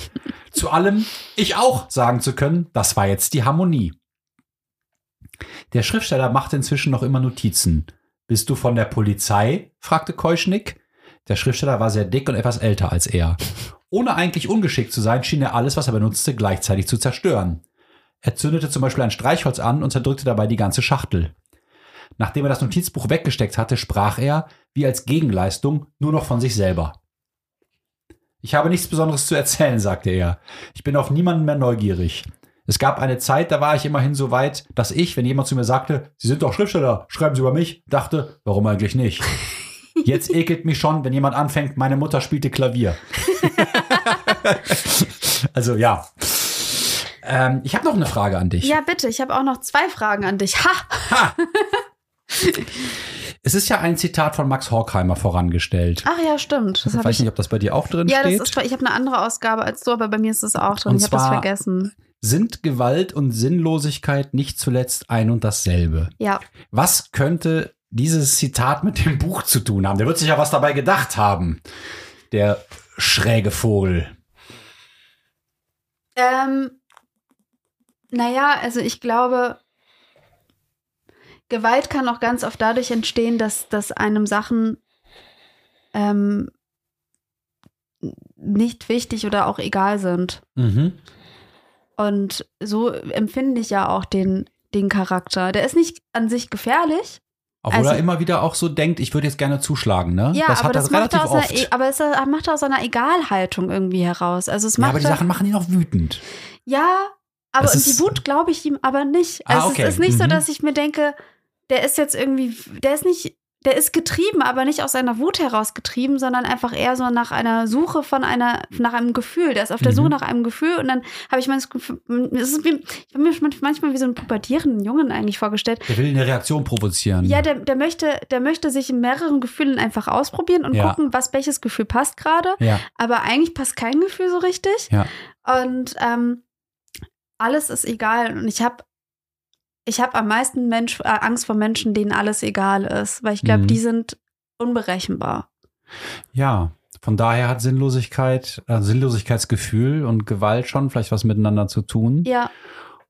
zu allem ich auch sagen zu können, das war jetzt die Harmonie. Der Schriftsteller machte inzwischen noch immer Notizen. Bist du von der Polizei? fragte Keuschnick. Der Schriftsteller war sehr dick und etwas älter als er. Ohne eigentlich ungeschickt zu sein, schien er alles, was er benutzte, gleichzeitig zu zerstören. Er zündete zum Beispiel ein Streichholz an und zerdrückte dabei die ganze Schachtel. Nachdem er das Notizbuch weggesteckt hatte, sprach er, wie als Gegenleistung, nur noch von sich selber. Ich habe nichts Besonderes zu erzählen, sagte er. Ich bin auf niemanden mehr neugierig. Es gab eine Zeit, da war ich immerhin so weit, dass ich, wenn jemand zu mir sagte, Sie sind doch Schriftsteller, schreiben Sie über mich, dachte, warum eigentlich nicht? Jetzt ekelt mich schon, wenn jemand anfängt, meine Mutter spielte Klavier. also ja. Ähm, ich habe noch eine Frage an dich. Ja, bitte, ich habe auch noch zwei Fragen an dich. Ha! Ha! Es ist ja ein Zitat von Max Horkheimer vorangestellt. Ach ja, stimmt. Das ich weiß ich. nicht, ob das bei dir auch drin Ja, das steht. ist, ich habe eine andere Ausgabe als du, aber bei mir ist es auch drin. Und ich habe das vergessen. Sind Gewalt und Sinnlosigkeit nicht zuletzt ein und dasselbe? Ja. Was könnte dieses Zitat mit dem Buch zu tun haben? Der wird sich ja was dabei gedacht haben. Der schräge Vogel. Ähm, naja, also ich glaube, Gewalt kann auch ganz oft dadurch entstehen, dass, dass einem Sachen ähm, nicht wichtig oder auch egal sind. Mhm. Und so empfinde ich ja auch den, den Charakter. Der ist nicht an sich gefährlich. Obwohl Also- er immer wieder auch so denkt, ich würde jetzt gerne zuschlagen, ne? Ja, das aber hat er das macht er aus einer, oft. E- aber es macht er aus einer Egalhaltung irgendwie heraus. Also es ja, macht aber die Sachen machen ihn auch wütend. Ja, aber Das die Wut glaube ich ihm aber nicht. Ah, Also okay. es ist nicht so, Mhm. dass ich mir denke, der ist jetzt irgendwie, der ist nicht der ist getrieben, aber nicht aus seiner Wut heraus getrieben, sondern einfach eher so nach einer Suche von einer, nach einem Gefühl. Der ist auf der Mhm. Suche nach einem Gefühl und dann habe ich Gefühl, es ist wie, ich habe mir manchmal wie so einen pubertierenden Jungen eigentlich vorgestellt. Der will eine Reaktion provozieren. Ja, der, der möchte, der möchte sich in mehreren Gefühlen einfach ausprobieren und Ja. gucken, was welches Gefühl passt gerade. ja, Aber eigentlich passt kein Gefühl so richtig. ja. Und ähm, alles ist egal. Und ich habe ich hab am meisten Mensch, äh, Angst vor Menschen, denen alles egal ist, weil ich glaube, Mhm. die sind unberechenbar. Ja, von daher hat Sinnlosigkeit, äh, Sinnlosigkeitsgefühl und Gewalt schon vielleicht was miteinander zu tun. Ja,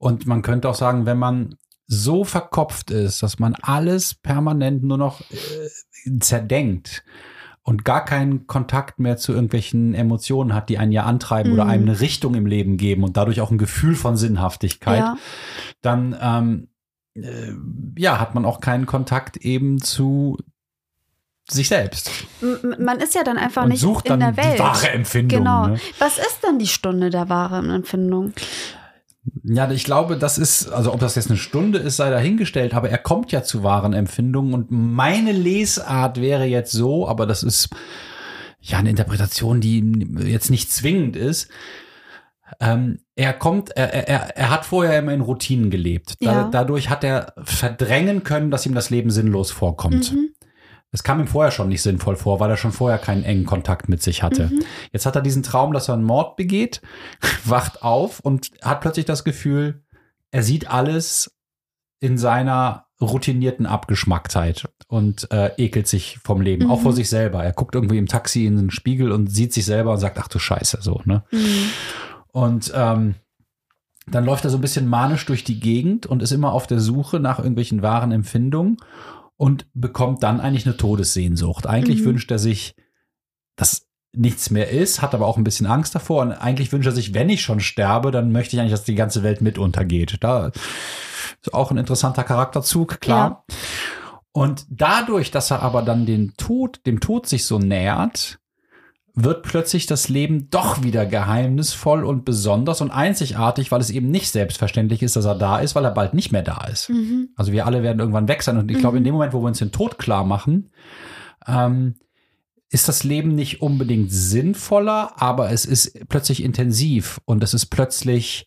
Und man könnte auch sagen, wenn man so verkopft ist, dass man alles permanent nur noch äh, zerdenkt und gar keinen Kontakt mehr zu irgendwelchen Emotionen hat, die einen ja antreiben oder Mhm. einem eine Richtung im Leben geben und dadurch auch ein Gefühl von Sinnhaftigkeit, ja, dann ähm, äh, ja, hat man auch keinen Kontakt eben zu sich selbst man ist ja dann einfach und nicht sucht in dann der Welt. die wahre Empfindung. Genau. Ne? Was ist denn die Stunde der wahren Empfindung? Ja, ich glaube, das ist, also ob das jetzt eine Stunde ist, sei dahingestellt, aber er kommt ja zu wahren Empfindungen und meine Lesart wäre jetzt so, aber das ist ja eine Interpretation, die jetzt nicht zwingend ist. Ähm, er kommt, er, er, er hat vorher immer in Routinen gelebt. Da, Ja. Dadurch hat er verdrängen können, dass ihm das Leben sinnlos vorkommt. Mhm. Es kam ihm vorher schon nicht sinnvoll vor, weil er schon vorher keinen engen Kontakt mit sich hatte. Mhm. Jetzt hat er diesen Traum, dass er einen Mord begeht, wacht auf und hat plötzlich das Gefühl, er sieht alles in seiner routinierten Abgeschmacktheit und äh, ekelt sich vom Leben, auch Mhm. vor sich selber. Er guckt irgendwie im Taxi in den Spiegel und sieht sich selber und sagt, ach du Scheiße, so, ne? Mhm. Und ähm, dann läuft er so ein bisschen manisch durch die Gegend und ist immer auf der Suche nach irgendwelchen wahren Empfindungen und bekommt dann eigentlich eine Todessehnsucht. Eigentlich Mhm. wünscht er sich, dass nichts mehr ist, hat aber auch ein bisschen Angst davor und eigentlich wünscht er sich, wenn ich schon sterbe, dann möchte ich eigentlich, dass die ganze Welt mit untergeht. Da ist auch ein interessanter Charakterzug, klar. Und dadurch, dass er aber dann den Tod, dem Tod sich so nähert, wird plötzlich das Leben doch wieder geheimnisvoll und besonders und einzigartig, weil es eben nicht selbstverständlich ist, dass er da ist, weil er bald nicht mehr da ist. Mhm. Also wir alle werden irgendwann weg sein. Und ich glaube, in dem Moment, wo wir uns den Tod klar machen, ähm, ist das Leben nicht unbedingt sinnvoller, aber es ist plötzlich intensiv und es ist plötzlich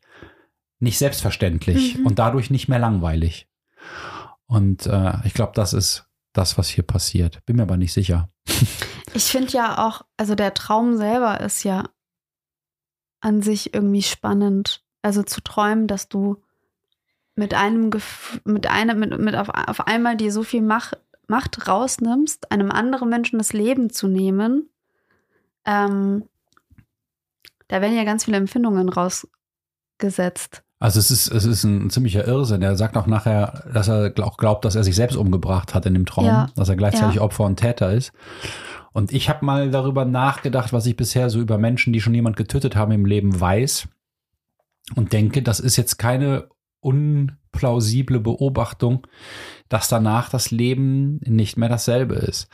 nicht selbstverständlich Mhm. und dadurch nicht mehr langweilig. Und äh, ich glaube, das ist das, was hier passiert. Bin mir aber nicht sicher. Ich finde ja auch, also der Traum selber ist ja an sich irgendwie spannend. Also zu träumen, dass du mit einem Gef mit einem, mit, mit auf, auf einmal dir so viel Macht, Macht rausnimmst, einem anderen Menschen das Leben zu nehmen. Ähm, da werden ja ganz viele Empfindungen rausgesetzt. Also es ist, es ist ein ziemlicher Irrsinn. Er sagt auch nachher, dass er auch glaubt, dass er sich selbst umgebracht hat in dem Traum, Ja. dass er gleichzeitig Ja. Opfer und Täter ist. Und ich habe mal darüber nachgedacht, was ich bisher so über Menschen, die schon jemand getötet haben im Leben, weiß. Und denke, das ist jetzt keine unplausible Beobachtung, dass danach das Leben nicht mehr dasselbe ist.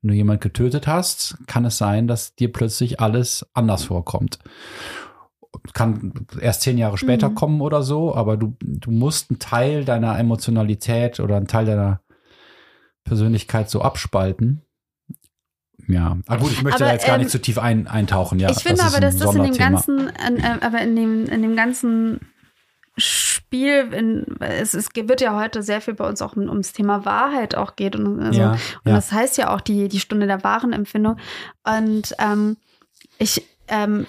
Wenn du jemand getötet hast, kann es sein, dass dir plötzlich alles anders vorkommt kann erst zehn Jahre später Mhm. kommen oder so, aber du, du musst einen Teil deiner Emotionalität oder einen Teil deiner Persönlichkeit so abspalten. Ja, aber gut, ich möchte Aber, da jetzt gar ähm, nicht zu tief ein, eintauchen. Ja, ich finde ist aber, dass das in dem ganzen, in, äh, aber in dem, in dem ganzen Spiel, in, es, es wird ja heute sehr viel bei uns auch um, ums Thema Wahrheit auch geht und, also, ja, und ja. das heißt ja auch die, die Stunde der wahren Empfindung. Und ähm, ich, ähm,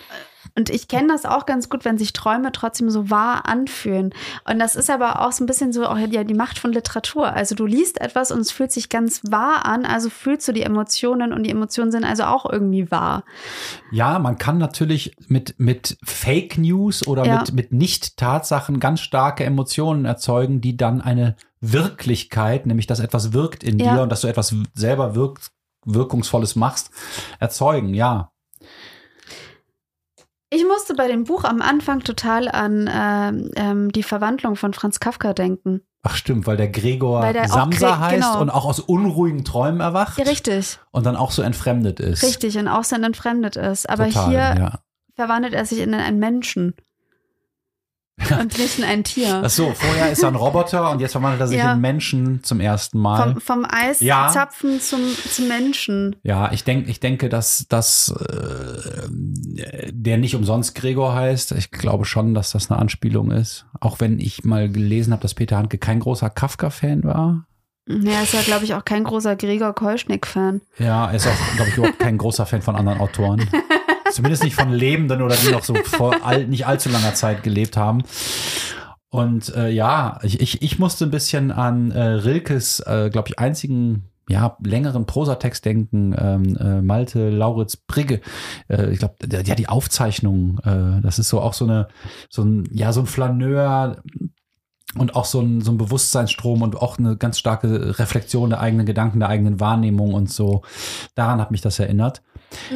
und ich kenne das auch ganz gut, wenn sich Träume trotzdem so wahr anfühlen. Und das ist aber auch so ein bisschen so auch ja, die Macht von Literatur. Also du liest etwas und es fühlt sich ganz wahr an, also fühlst du die Emotionen und die Emotionen sind also auch irgendwie wahr. ja, man kann natürlich mit, mit Fake News oder Ja. mit, mit Nicht-Tatsachen ganz starke Emotionen erzeugen, die dann eine Wirklichkeit, nämlich dass etwas wirkt in Ja. dir und dass du etwas selber wirk Wirkungsvolles machst, erzeugen, ja. Ich musste bei dem Buch am Anfang total an ähm, ähm, die Verwandlung von Franz Kafka denken. Ach stimmt, weil der Gregor Weil der Samsa Gre- heißt genau. und auch aus unruhigen Träumen erwacht Ja, richtig, und dann auch so entfremdet ist. richtig und auch sehr entfremdet ist. Aber Total, hier ja. verwandelt er sich in einen Menschen. Und nicht in ein Tier. Ach so, vorher ist er ein Roboter und jetzt verwandelt er sich Ja. in Menschen zum ersten Mal. Vom, vom Ja. Eiszapfen zum, zum Menschen. Ja, ich denke, ich denke, dass, dass äh, der nicht umsonst Gregor heißt. Ich glaube schon, dass das eine Anspielung ist. Auch wenn ich mal gelesen habe, dass Peter Handke kein großer Kafka-Fan war. Ja, ist ja, glaube ich, auch kein großer Gregor Kolschnick-Fan. Ja, er ist auch, glaube ich, überhaupt kein großer Fan von anderen Autoren. Zumindest nicht von Lebenden oder die noch so vor all, nicht allzu langer Zeit gelebt haben. Und äh, ja, ich, ich, ich musste ein bisschen an äh, Rilkes, äh, glaube ich, einzigen ja, längeren Prosatext denken, ähm, äh, Malte Lauritz Brigge. Äh, ich glaube, der die Aufzeichnung, äh, das ist so auch so eine, so ein, ja, so ein Flaneur und auch so ein, so ein Bewusstseinsstrom und auch eine ganz starke Reflexion der eigenen Gedanken, der eigenen Wahrnehmung und so. Daran hat mich das erinnert.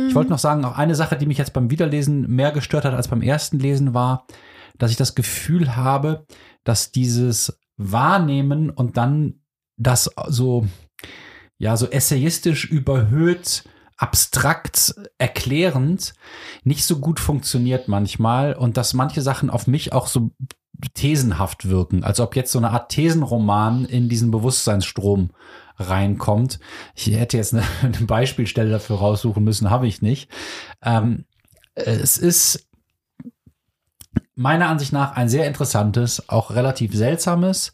Ich wollte noch sagen, auch eine Sache, die mich jetzt beim Wiederlesen mehr gestört hat als beim ersten Lesen, war, dass ich das Gefühl habe, dass dieses Wahrnehmen und dann das so, ja, so essayistisch überhöht, abstrakt erklärend nicht so gut funktioniert manchmal und dass manche Sachen auf mich auch so thesenhaft wirken, als ob jetzt so eine Art Thesenroman in diesen Bewusstseinsstrom reinkommt. Ich hätte jetzt eine, eine Beispielstelle dafür raussuchen müssen, habe ich nicht. Ähm, es ist meiner Ansicht nach ein sehr interessantes, auch relativ seltsames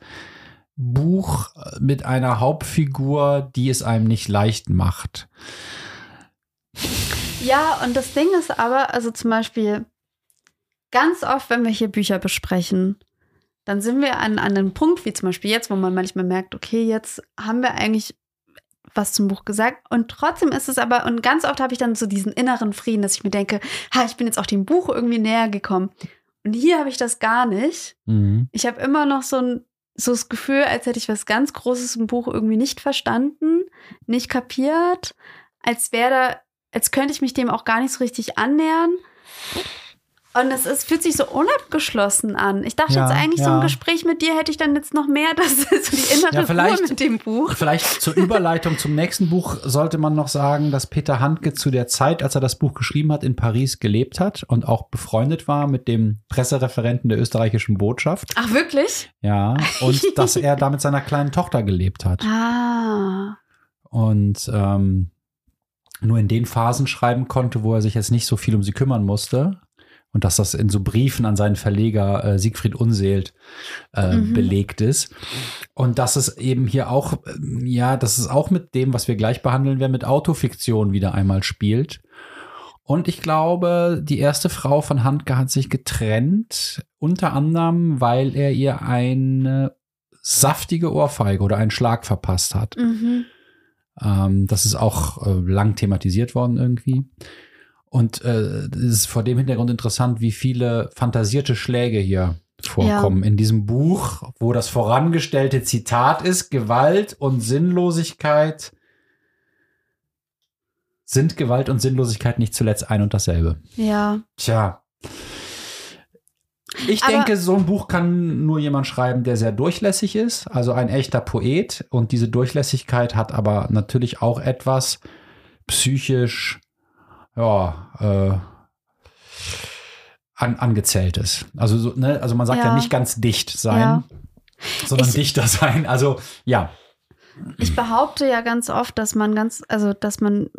Buch mit einer Hauptfigur, die es einem nicht leicht macht. Ja, und das Ding ist aber, also zum Beispiel, ganz oft, wenn wir hier Bücher besprechen, dann sind wir an, an einem Punkt, wie zum Beispiel jetzt, wo man manchmal merkt, okay, jetzt haben wir eigentlich was zum Buch gesagt. Und trotzdem ist es aber, und ganz oft habe ich dann so diesen inneren Frieden, dass ich mir denke, ha, ich bin jetzt auch dem Buch irgendwie näher gekommen. Und hier habe ich das gar nicht. Mhm. Ich habe immer noch so ein so das Gefühl, als hätte ich was ganz Großes im Buch irgendwie nicht verstanden, nicht kapiert, als wäre da, als könnte ich mich dem auch gar nicht so richtig annähern. Und es ist, fühlt sich so unabgeschlossen an. Ich dachte Ja, jetzt eigentlich, so ja. ein Gespräch mit dir hätte ich dann jetzt noch mehr, das ist so die innere Ja, vielleicht- Ruhe mit dem Buch. Vielleicht zur Überleitung zum nächsten Buch sollte man noch sagen, dass Peter Handke zu der Zeit, als er das Buch geschrieben hat, in Paris gelebt hat und auch befreundet war mit dem Pressereferenten der österreichischen Botschaft. Ach, wirklich? Ja, und dass er da mit seiner kleinen Tochter gelebt hat. Ah. Und ähm, nur in den Phasen schreiben konnte, wo er sich jetzt nicht so viel um sie kümmern musste. Und dass das in so Briefen an seinen Verleger äh, Siegfried Unseelt äh, Mhm. belegt ist. Und dass es eben hier auch, ähm, ja, dass es auch mit dem, was wir gleich behandeln werden, mit Autofiktion wieder einmal spielt. Und ich glaube, die erste Frau von Handke hat sich getrennt, unter anderem, weil er ihr eine saftige Ohrfeige oder einen Schlag verpasst hat. Mhm. Ähm, das ist auch äh, lang thematisiert worden irgendwie. Und äh, es ist vor dem Hintergrund interessant, wie viele fantasierte Schläge hier vorkommen in diesem Buch, wo das vorangestellte Zitat ist, Gewalt und Sinnlosigkeit sind Gewalt und Sinnlosigkeit nicht zuletzt ein und dasselbe. Ja. Tja. Ich Aber- denke, so ein Buch kann nur jemand schreiben, der sehr durchlässig ist, also ein echter Poet. Und diese Durchlässigkeit hat aber natürlich auch etwas psychisch, ja, äh, an, angezähltes. Also, so, ne, also man sagt ja. Ja. nicht ganz dicht sein, Ja. sondern Ich- dichter sein. Also ja, Ich behaupte ja ganz oft, dass man ganz, also dass man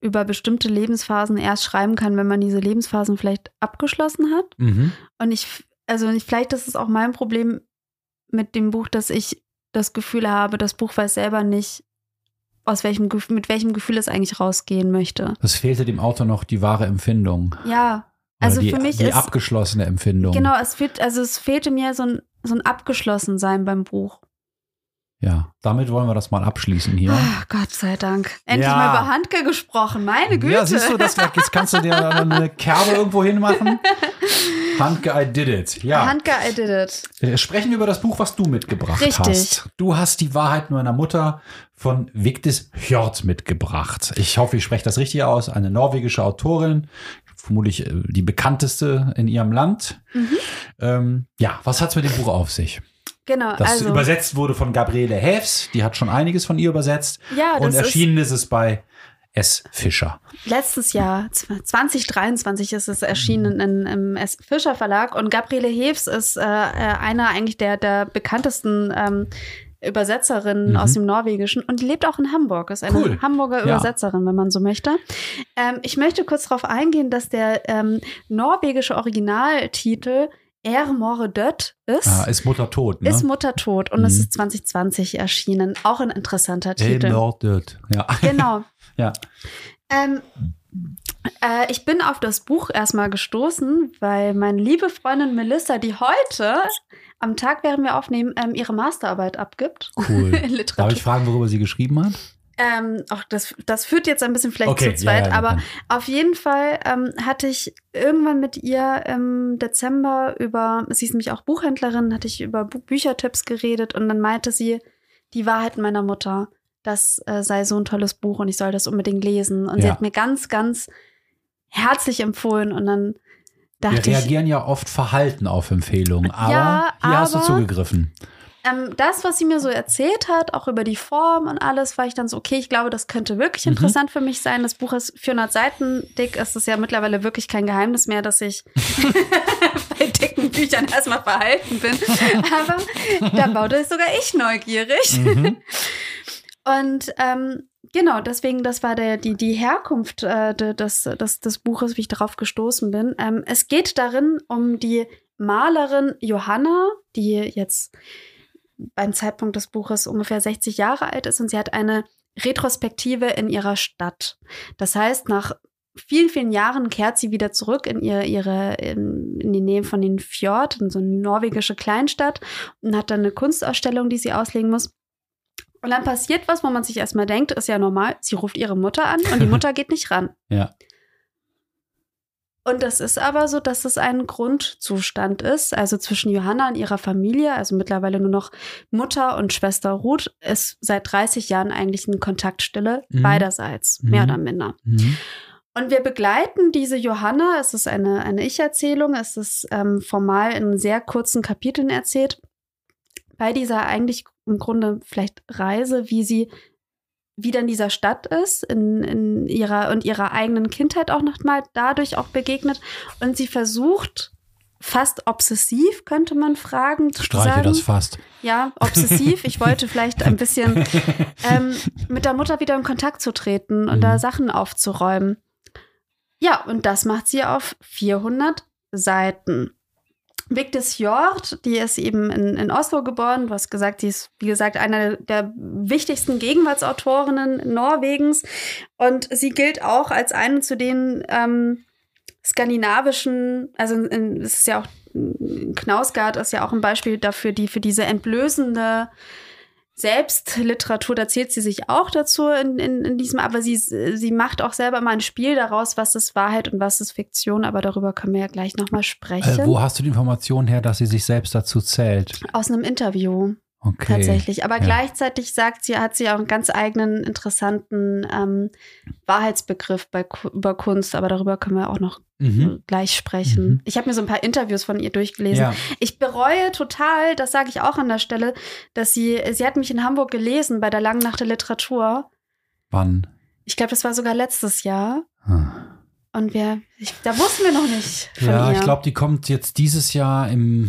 über bestimmte Lebensphasen erst schreiben kann, wenn man diese Lebensphasen vielleicht abgeschlossen hat. mhm. Und ich, also ich- vielleicht ist es auch mein Problem mit dem Buch, dass ich das Gefühl habe, das Buch weiß selber nicht, aus welchem, mit welchem Gefühl es eigentlich rausgehen möchte. es fehlte dem Autor noch die wahre Empfindung. Ja, also die, für mich die ist abgeschlossene Empfindung. genau, es fehlt, also es fehlte mir so ein, so ein Abgeschlossensein beim Buch. Ja, damit wollen wir das mal abschließen hier. Ah, Gott sei Dank. Endlich Ja. mal über Handke gesprochen, meine Güte. Ja, siehst du, das, jetzt kannst du dir eine Kerbe irgendwo hinmachen. Handke, I did it. Ja. Handke, I did it. Wir Sprechen über das Buch, was du mitgebracht Richtig. hast. Du hast die Wahrheit nur einer Mutter von Vigdis Hjort mitgebracht. Ich hoffe, ich spreche das richtig aus. Eine norwegische Autorin, vermutlich äh, die bekannteste in ihrem Land. Mhm. Ähm, ja, was hat's mit dem Buch auf sich? Genau, Das also. übersetzt wurde von Gabriele Häfs, die hat schon einiges von ihr übersetzt. ja, das Und erschienen ist es bei S. Fischer. Letztes Jahr, 2023, ist es erschienen in, im S. Fischer Verlag und Gabriele Heves ist äh, äh, einer eigentlich der, der bekanntesten ähm, Übersetzerin Mhm. aus dem Norwegischen und die lebt auch in Hamburg, ist eine Cool. Hamburger Ja. Übersetzerin, wenn man so möchte. Ähm, ich möchte kurz darauf eingehen, dass der ähm, norwegische Originaltitel Er More Dødt ist. Ah, ist Mutter tot, ne? Ist Mutter tot und es Mhm. ist 2020 erschienen. Auch ein interessanter Titel. Morded. Ja. Genau. ja. Ähm, äh, ich bin auf das Buch erstmal gestoßen, weil meine liebe Freundin Melissa, die heute am Tag, während wir aufnehmen, ähm, ihre Masterarbeit abgibt. Cool. In Darf ich fragen, worüber sie geschrieben hat? Ähm, auch das, das führt jetzt ein bisschen vielleicht Okay, zu zweit, ja, ja, aber dann. auf jeden Fall ähm, hatte ich irgendwann mit ihr im Dezember über, sie ist nämlich auch Buchhändlerin, hatte ich über Bu Büchertipps geredet und dann meinte sie, die Wahrheit meiner Mutter, das äh, sei so ein tolles Buch und ich soll das unbedingt lesen. Und sie Ja. hat mir ganz, ganz herzlich empfohlen und dann Wir dachte ich, reagieren ja oft verhalten auf Empfehlungen, aber Ja, hier hast du aber- zugegriffen. Ähm, das, was sie mir so erzählt hat, auch über die Form und alles, war ich dann so, okay, ich glaube, das könnte wirklich Mhm. interessant für mich sein. Das Buch ist 400 Seiten dick. Es ist ja mittlerweile wirklich kein Geheimnis mehr, dass ich bei dicken Büchern erstmal verhalten bin. Aber da baute sogar ich neugierig. Mhm. Und ähm, genau, deswegen, das war der, die, die Herkunft äh, de- des, des, des Buches, wie ich darauf gestoßen bin. Ähm, es geht darin um die Malerin Johanna, die jetzt beim Zeitpunkt des Buches ungefähr 60 Jahre alt ist und sie hat eine Retrospektive in ihrer Stadt. Das heißt, nach vielen, vielen Jahren kehrt sie wieder zurück in ihr, ihre, in, in die Nähe von den Fjord, in so eine norwegische Kleinstadt und hat dann eine Kunstausstellung, die sie auslegen muss. Und dann passiert was, wo man sich erstmal denkt, ist ja normal, sie ruft ihre Mutter an und die Mutter geht nicht ran. Ja. Und das ist aber so, dass es ein Grundzustand ist, also zwischen Johanna und ihrer Familie, also mittlerweile nur noch Mutter und Schwester Ruth, ist seit 30 Jahren eigentlich eine Kontaktstille Mhm. beiderseits, Mhm. mehr oder minder. Mhm. Und wir begleiten diese Johanna, es ist eine, eine Ich-Erzählung, es ist ähm, formal in sehr kurzen Kapiteln erzählt, bei dieser eigentlich im Grunde vielleicht Reise, wie sie wieder in dieser Stadt ist, in, in ihrer und ihrer eigenen Kindheit auch nochmal dadurch auch begegnet. Und sie versucht, fast obsessiv, könnte man fragen, zu Streiche sagen. das fast. Ja, obsessiv. Ich wollte vielleicht ein bisschen ähm, mit der Mutter wieder in Kontakt zu treten und Mhm. da Sachen aufzuräumen. Ja, und das macht sie auf 400 Seiten. Victis Hjort, die ist eben in, in Oslo geboren. Du hast gesagt, die ist, wie gesagt, eine der wichtigsten Gegenwartsautorinnen Norwegens. Und sie gilt auch als eine zu den ähm, skandinavischen, also in, es ist ja auch, Knausgard ist ja auch ein Beispiel dafür, die für diese entblößende Selbstliteratur, da zählt sie sich auch dazu in, in, in diesem, aber sie, sie macht auch selber mal ein Spiel daraus, was ist Wahrheit und was ist Fiktion, aber darüber können wir ja gleich nochmal sprechen. Äh, wo hast du die Information her, dass sie sich selbst dazu zählt? Aus einem Interview Okay. tatsächlich. Aber ja. gleichzeitig sagt sie, hat sie auch einen ganz eigenen, interessanten ähm, Wahrheitsbegriff bei, über Kunst, aber darüber können wir auch noch Mhm. gleich sprechen. Mhm. Ich habe mir so ein paar Interviews von ihr durchgelesen. Ja. Ich bereue total, das sage ich auch an der Stelle, dass sie, sie hat mich in Hamburg gelesen bei der Langen Nacht der Literatur. Wann? Ich glaube, das war sogar letztes Jahr. Hm. Und wir, ich, da wussten wir noch nicht von Ja, ihr. ich glaube, die kommt jetzt dieses Jahr Im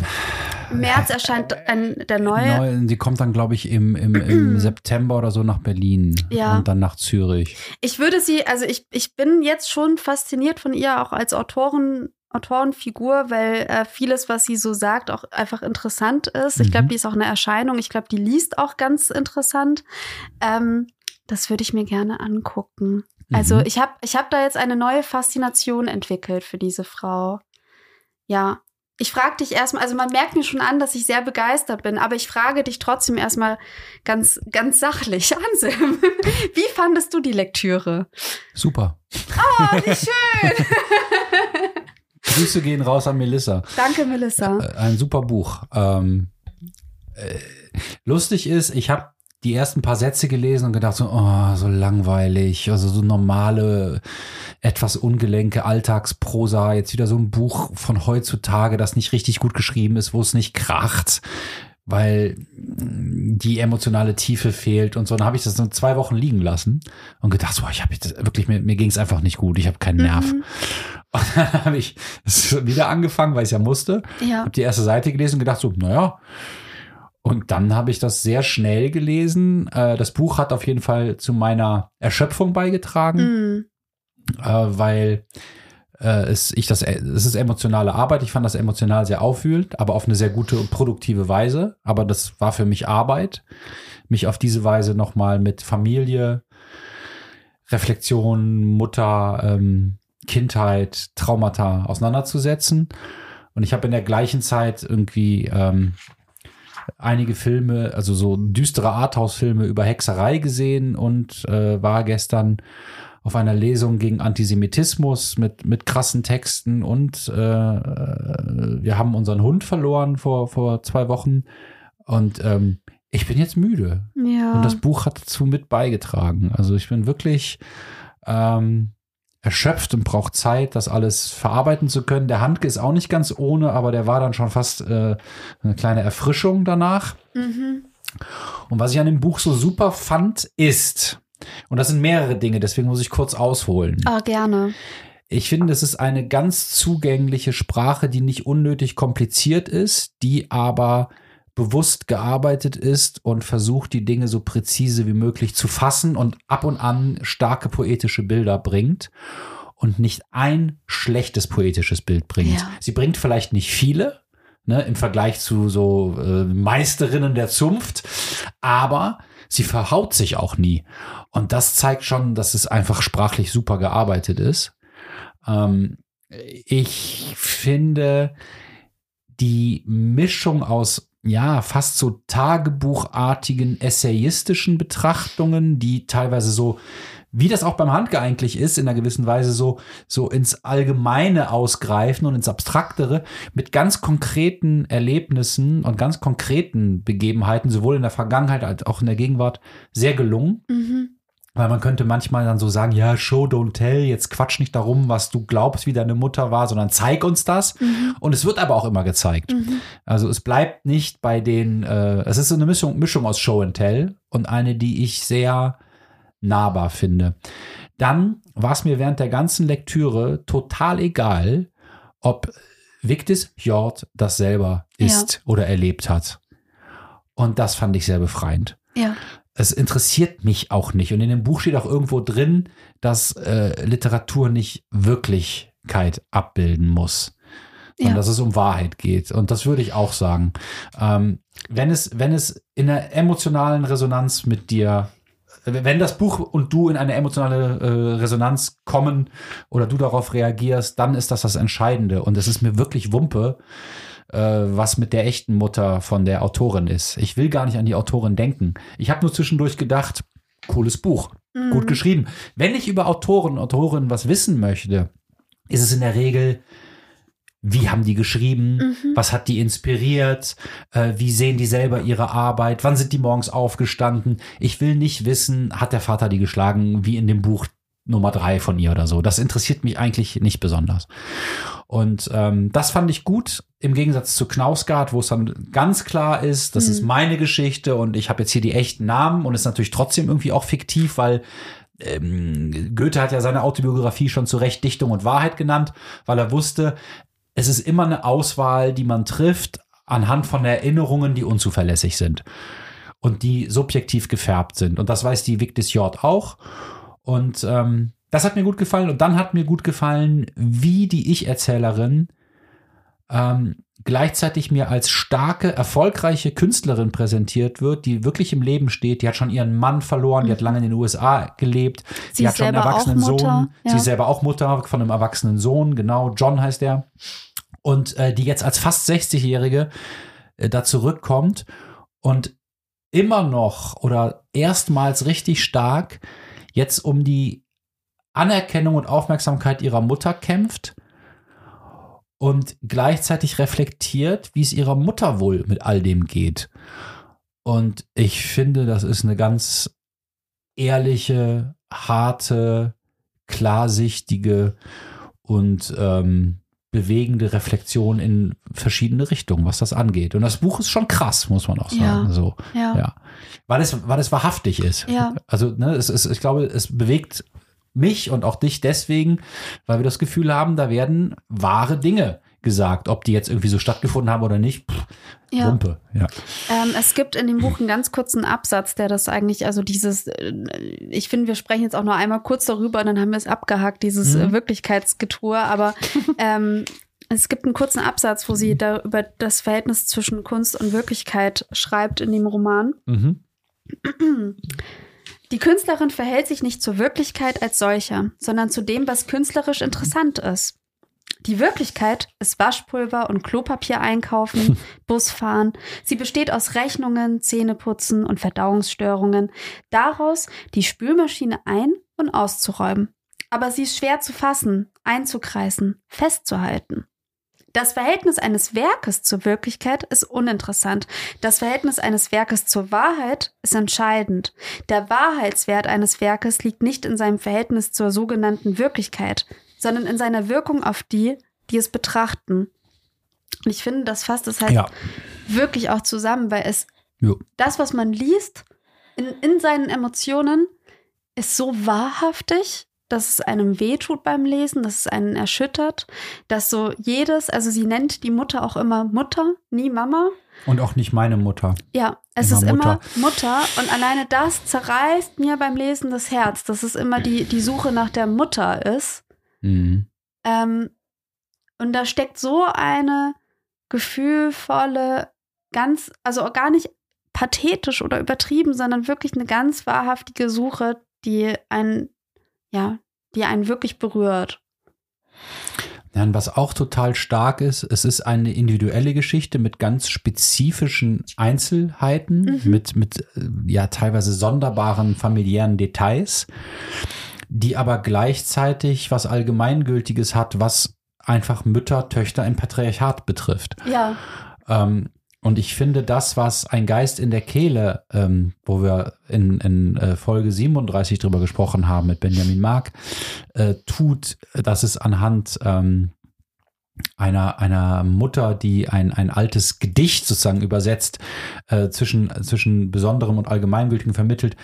März erscheint ein, der neue. Neu, die kommt dann, glaube ich, im, im, im September oder so nach Berlin Ja. und dann nach Zürich. Ich würde sie, also ich, ich bin jetzt schon fasziniert von ihr, auch als Autorin, Autorenfigur, weil äh, vieles, was sie so sagt, auch einfach interessant ist. Ich glaube, Mhm. die ist auch eine Erscheinung. Ich glaube, die liest auch ganz interessant. Ähm, das würde ich mir gerne angucken. Also Mhm. ich habe ich hab da jetzt eine neue Faszination entwickelt für diese Frau. Ja. Ich frage dich erstmal, also man merkt mir schon an, dass ich sehr begeistert bin, aber ich frage dich trotzdem erstmal ganz, ganz sachlich, Anselm. Wie fandest du die Lektüre? Super. Oh, wie schön. Grüße gehen raus an Melissa. Danke, Melissa. Äh, Ein super Buch. Ähm, äh, lustig ist, ich habe die ersten paar Sätze gelesen und gedacht so, oh, so langweilig, also so normale, etwas ungelenke Alltagsprosa, jetzt wieder so ein Buch von heutzutage, das nicht richtig gut geschrieben ist, wo es nicht kracht. weil die emotionale Tiefe fehlt und so. Dann habe ich das dann zwei Wochen liegen lassen und gedacht, so, ich habe wirklich, mir, mir ging es einfach nicht gut, ich habe keinen Nerv. Mhm. Und dann habe ich es wieder angefangen, weil ich ja musste. Ja. Habe die erste Seite gelesen und gedacht, so, naja. Und dann habe ich das sehr schnell gelesen. Äh, das Buch hat auf jeden Fall zu meiner Erschöpfung beigetragen, äh, weil äh, es, ich das, es ist emotionale Arbeit. Ich fand das emotional sehr aufwühlend, aber auf eine sehr gute und produktive Weise. Aber das war für mich Arbeit, mich auf diese Weise nochmal mit Familie, Reflexion, Mutter, ähm, Kindheit, Traumata auseinanderzusetzen. Und ich habe in der gleichen Zeit irgendwie ähm, einige Filme, also so düstere Arthouse-Filme über Hexerei gesehen und äh, war gestern auf einer Lesung gegen Antisemitismus mit, mit krassen Texten und äh, wir haben unseren Hund verloren vor, vor zwei Wochen und ähm, ich bin jetzt müde. Ja. Und das Buch hat dazu mit beigetragen. Also ich bin wirklich ähm, erschöpft und braucht Zeit, das alles verarbeiten zu können. Der Handke ist auch nicht ganz ohne, aber der war dann schon fast äh, eine kleine Erfrischung danach. Mhm. Und was ich an dem Buch so super fand, ist, und das sind mehrere Dinge, deswegen muss ich kurz ausholen. Ah, gerne. Ich finde, es ist eine ganz zugängliche Sprache, die nicht unnötig kompliziert ist, die aber bewusst gearbeitet ist und versucht, die Dinge so präzise wie möglich zu fassen und ab und an starke poetische Bilder bringt und nicht ein schlechtes poetisches Bild bringt. Ja. Sie bringt vielleicht nicht viele, ne, im Vergleich zu so äh, Meisterinnen der Zunft, aber sie verhaut sich auch nie. Und das zeigt schon, dass es einfach sprachlich super gearbeitet ist. Ähm, ich finde die Mischung aus ja, fast so tagebuchartigen, essayistischen Betrachtungen, die teilweise so, wie das auch beim Handke eigentlich ist, in einer gewissen Weise so, so ins Allgemeine ausgreifen und ins Abstraktere mit ganz konkreten Erlebnissen und ganz konkreten Begebenheiten, sowohl in der Vergangenheit als auch in der Gegenwart, sehr gelungen. Mhm. Weil man könnte manchmal dann so sagen, ja, show, don't tell, jetzt quatsch nicht darum, was du glaubst, wie deine Mutter war, sondern zeig uns das. Mhm. Und es wird aber auch immer gezeigt. Mhm. Also es bleibt nicht bei den, äh, es ist so eine Mischung, Mischung aus Show and Tell und eine, die ich sehr nahbar finde. Dann war es mir während der ganzen Lektüre total egal, ob Victis Hjort das selber ist ja. oder erlebt hat. Und das fand ich sehr befreiend. Ja es interessiert mich auch nicht. Und in dem Buch steht auch irgendwo drin, dass äh, Literatur nicht Wirklichkeit abbilden muss. Ja. dass es um Wahrheit geht. Und das würde ich auch sagen. Ähm, wenn, es, wenn es in einer emotionalen Resonanz mit dir, wenn das Buch und du in eine emotionale äh, Resonanz kommen oder du darauf reagierst, dann ist das das Entscheidende. Und es ist mir wirklich Wumpe, äh, was mit der echten Mutter von der Autorin ist. Ich will gar nicht an die Autorin denken. Ich habe nur zwischendurch gedacht, cooles Buch, mhm. gut geschrieben. Wenn ich über Autoren, Autorinnen was wissen möchte, ist es in der Regel, wie haben die geschrieben? Mhm. Was hat die inspiriert? Äh, wie sehen die selber ihre Arbeit? Wann sind die morgens aufgestanden? Ich will nicht wissen, hat der Vater die geschlagen, wie in dem Buch Nummer drei von ihr oder so. Das interessiert mich eigentlich nicht besonders. Und ähm, das fand ich gut, im Gegensatz zu Knausgard, wo es dann ganz klar ist, das mhm. ist meine Geschichte und ich habe jetzt hier die echten Namen und ist natürlich trotzdem irgendwie auch fiktiv, weil ähm, Goethe hat ja seine Autobiografie schon zu Recht Dichtung und Wahrheit genannt, weil er wusste, es ist immer eine Auswahl, die man trifft anhand von Erinnerungen, die unzuverlässig sind und die subjektiv gefärbt sind. Und das weiß die Victis Jord auch. Und ähm, das hat mir gut gefallen. Und dann hat mir gut gefallen, wie die Ich-Erzählerin ähm, gleichzeitig mir als starke, erfolgreiche Künstlerin präsentiert wird, die wirklich im Leben steht. Die hat schon ihren Mann verloren, die hat lange in den USA gelebt. Sie die hat schon einen erwachsenen Sohn. Ja. Sie ist selber auch Mutter von einem erwachsenen Sohn, genau. John heißt er. Und äh, die jetzt als fast 60-Jährige äh, da zurückkommt und immer noch oder erstmals richtig stark jetzt um die Anerkennung und Aufmerksamkeit ihrer Mutter kämpft und gleichzeitig reflektiert, wie es ihrer Mutter wohl mit all dem geht. Und ich finde, das ist eine ganz ehrliche, harte, klarsichtige und ähm, bewegende Reflexion in verschiedene Richtungen, was das angeht. Und das Buch ist schon krass, muss man auch sagen. Ja. So, Ja. ja. Weil es, weil es wahrhaftig ist. Ja. Also, ne, es ist, ich glaube, es bewegt mich und auch dich deswegen, weil wir das Gefühl haben, da werden wahre Dinge gesagt. Ob die jetzt irgendwie so stattgefunden haben oder nicht, pff, Ja. Wumpe. Ja. Ähm, es gibt in dem Buch einen ganz kurzen Absatz, der das eigentlich, also dieses, äh, ich finde, wir sprechen jetzt auch nur einmal kurz darüber, dann haben wir es abgehakt, dieses Mhm. äh, Wirklichkeitsgetue, aber ähm, es gibt einen kurzen Absatz, wo sie da über das Verhältnis zwischen Kunst und Wirklichkeit schreibt in dem Roman. Mhm. Die Künstlerin verhält sich nicht zur Wirklichkeit als solcher, sondern zu dem, was künstlerisch interessant ist. Die Wirklichkeit ist Waschpulver und Klopapier einkaufen, Busfahren. Sie besteht aus Rechnungen, Zähneputzen und Verdauungsstörungen. Daraus die Spülmaschine ein- und auszuräumen. Aber sie ist schwer zu fassen, einzukreisen, festzuhalten. Das Verhältnis eines Werkes zur Wirklichkeit ist uninteressant. Das Verhältnis eines Werkes zur Wahrheit ist entscheidend. Der Wahrheitswert eines Werkes liegt nicht in seinem Verhältnis zur sogenannten Wirklichkeit, sondern in seiner Wirkung auf die, die es betrachten. Und ich finde, das fasst es halt Ja. wirklich auch zusammen, weil es Jo. das, was man liest, in, in seinen Emotionen, ist so wahrhaftig, dass es einem wehtut beim Lesen, dass es einen erschüttert, dass so jedes, also sie nennt die Mutter auch immer Mutter, nie Mama. Und auch nicht meine Mutter. Ja, es Immer ist immer Mutter. Mutter und alleine das zerreißt mir beim Lesen das Herz, dass es immer die, die Suche nach der Mutter ist. Mhm. Ähm, und da steckt so eine gefühlvolle, ganz, also gar nicht pathetisch oder übertrieben, sondern wirklich eine ganz wahrhaftige Suche, die einen, ja, die einen wirklich berührt. Ja, was auch total stark ist, es ist eine individuelle Geschichte mit ganz spezifischen Einzelheiten, Mhm. mit, mit äh, ja teilweise sonderbaren familiären Details, die aber gleichzeitig was Allgemeingültiges hat, was einfach Mütter, Töchter im Patriarchat betrifft. Ja, Ähm, und ich finde das, was ein Geist in der Kehle, ähm, wo wir in, in äh, Folge 37 drüber gesprochen haben mit Benjamin Mark, äh, tut, das ist anhand ähm, einer, einer Mutter, die ein, ein altes Gedicht sozusagen übersetzt, äh, zwischen, zwischen Besonderem und Allgemeingültigem vermittelt.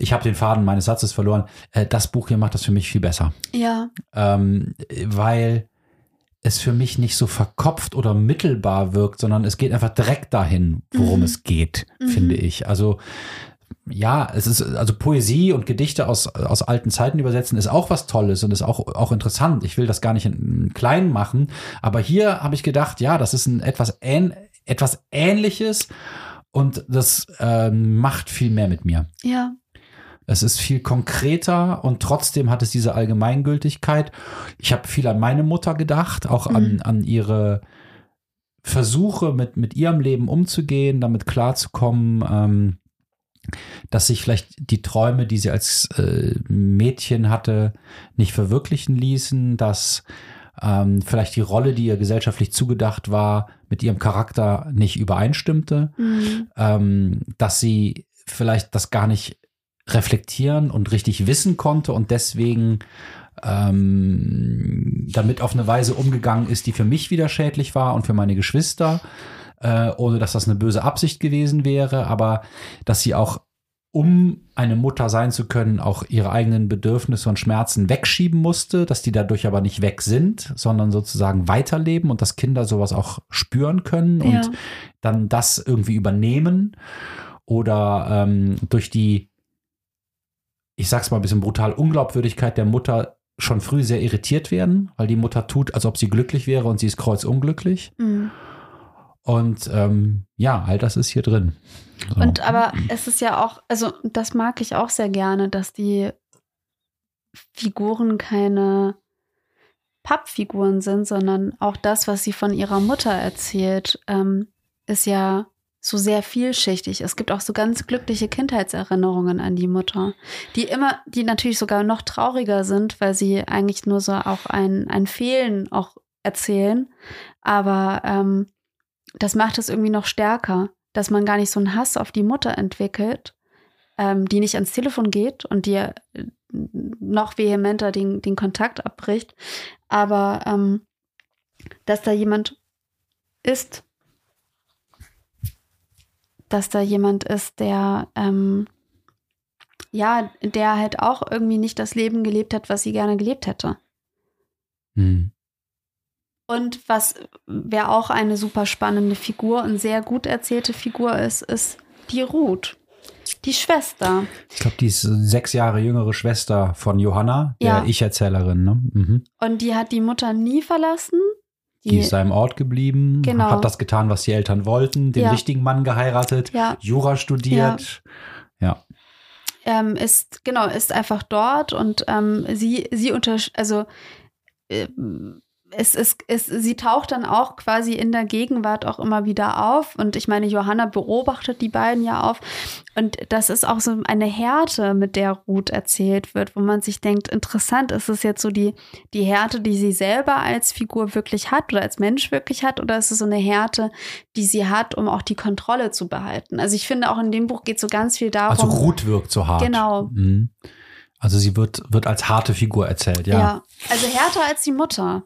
Ich habe den Faden meines Satzes verloren. Äh, das Buch hier macht das für mich viel besser ja, ähm, weil es für mich nicht so verkopft oder mittelbar wirkt, sondern es geht einfach direkt dahin, worum Mhm. es geht, Mhm. finde ich. Also ja, es ist also Poesie und Gedichte aus, aus alten Zeiten übersetzen ist auch was Tolles und ist auch, auch interessant. Ich will das gar nicht in, klein machen, aber hier habe ich gedacht, ja, das ist ein etwas, ähn, etwas Ähnliches und das ähm, macht viel mehr mit mir. ja, Es ist viel konkreter und trotzdem hat es diese Allgemeingültigkeit. Ich habe viel an meine Mutter gedacht, auch an, Mhm. an ihre Versuche, mit, mit ihrem Leben umzugehen, damit klarzukommen, ähm, dass sich vielleicht die Träume, die sie als äh, Mädchen hatte, nicht verwirklichen ließen, dass ähm, vielleicht die Rolle, die ihr gesellschaftlich zugedacht war, mit ihrem Charakter nicht übereinstimmte mhm. ähm, dass sie vielleicht das gar nicht reflektieren und richtig wissen konnte und deswegen ähm, damit auf eine Weise umgegangen ist, die für mich wieder schädlich war und für meine Geschwister, äh, ohne dass das eine böse Absicht gewesen wäre, aber dass sie auch, um eine Mutter sein zu können, auch ihre eigenen Bedürfnisse und Schmerzen wegschieben musste, dass die dadurch aber nicht weg sind, sondern sozusagen weiterleben und dass Kinder sowas auch spüren können und Ja. dann das irgendwie übernehmen oder ähm, durch die, ich sag's mal ein bisschen brutal, Unglaubwürdigkeit der Mutter schon früh sehr irritiert werden, weil die Mutter tut, als ob sie glücklich wäre und sie ist kreuzunglücklich. Mhm. Und ähm, ja, all das ist hier drin. So. Und aber es ist ja auch, also das mag ich auch sehr gerne, dass die Figuren keine Pappfiguren sind, sondern auch das, was sie von ihrer Mutter erzählt, ähm, ist ja so sehr vielschichtig. Es gibt auch so ganz glückliche Kindheitserinnerungen an die Mutter, die immer, die natürlich sogar noch trauriger sind, weil sie eigentlich nur so auch ein, ein Fehlen auch erzählen. Aber ähm, das macht es irgendwie noch stärker, dass man gar nicht so einen Hass auf die Mutter entwickelt, ähm, die nicht ans Telefon geht und dir äh, noch vehementer den, den Kontakt abbricht. Aber ähm, dass da jemand ist, dass da jemand ist, der ähm, ja, der halt auch irgendwie nicht das Leben gelebt hat, was sie gerne gelebt hätte. Hm. Und was wer auch eine super spannende Figur und sehr gut erzählte Figur ist, ist die Ruth. Die Schwester. Ich glaube, die ist sechs Jahre jüngere Schwester von Johanna, der Ja. Ich-Erzählerin. Ne? Mhm. Und die hat die Mutter nie verlassen. Die ist seinem Ort geblieben, Genau. hat das getan, was die Eltern wollten, den Ja. richtigen Mann geheiratet, Ja. Jura studiert. Ja. ähm, ist genau ist einfach dort und ähm, sie sie unter also ähm, es ist es, sie taucht dann auch quasi in der Gegenwart auch immer wieder auf und ich meine Johanna beobachtet die beiden ja auf und das ist auch so eine Härte mit der Ruth erzählt wird wo man sich denkt interessant ist es jetzt so die die Härte die sie selber als Figur wirklich hat oder als Mensch wirklich hat oder ist es so eine Härte die sie hat um auch die Kontrolle zu behalten also ich finde auch in dem Buch geht so ganz viel darum Also Ruth wirkt so hart. Genau. Mhm. Also sie wird, wird als harte Figur erzählt, ja. Ja. also härter als die Mutter.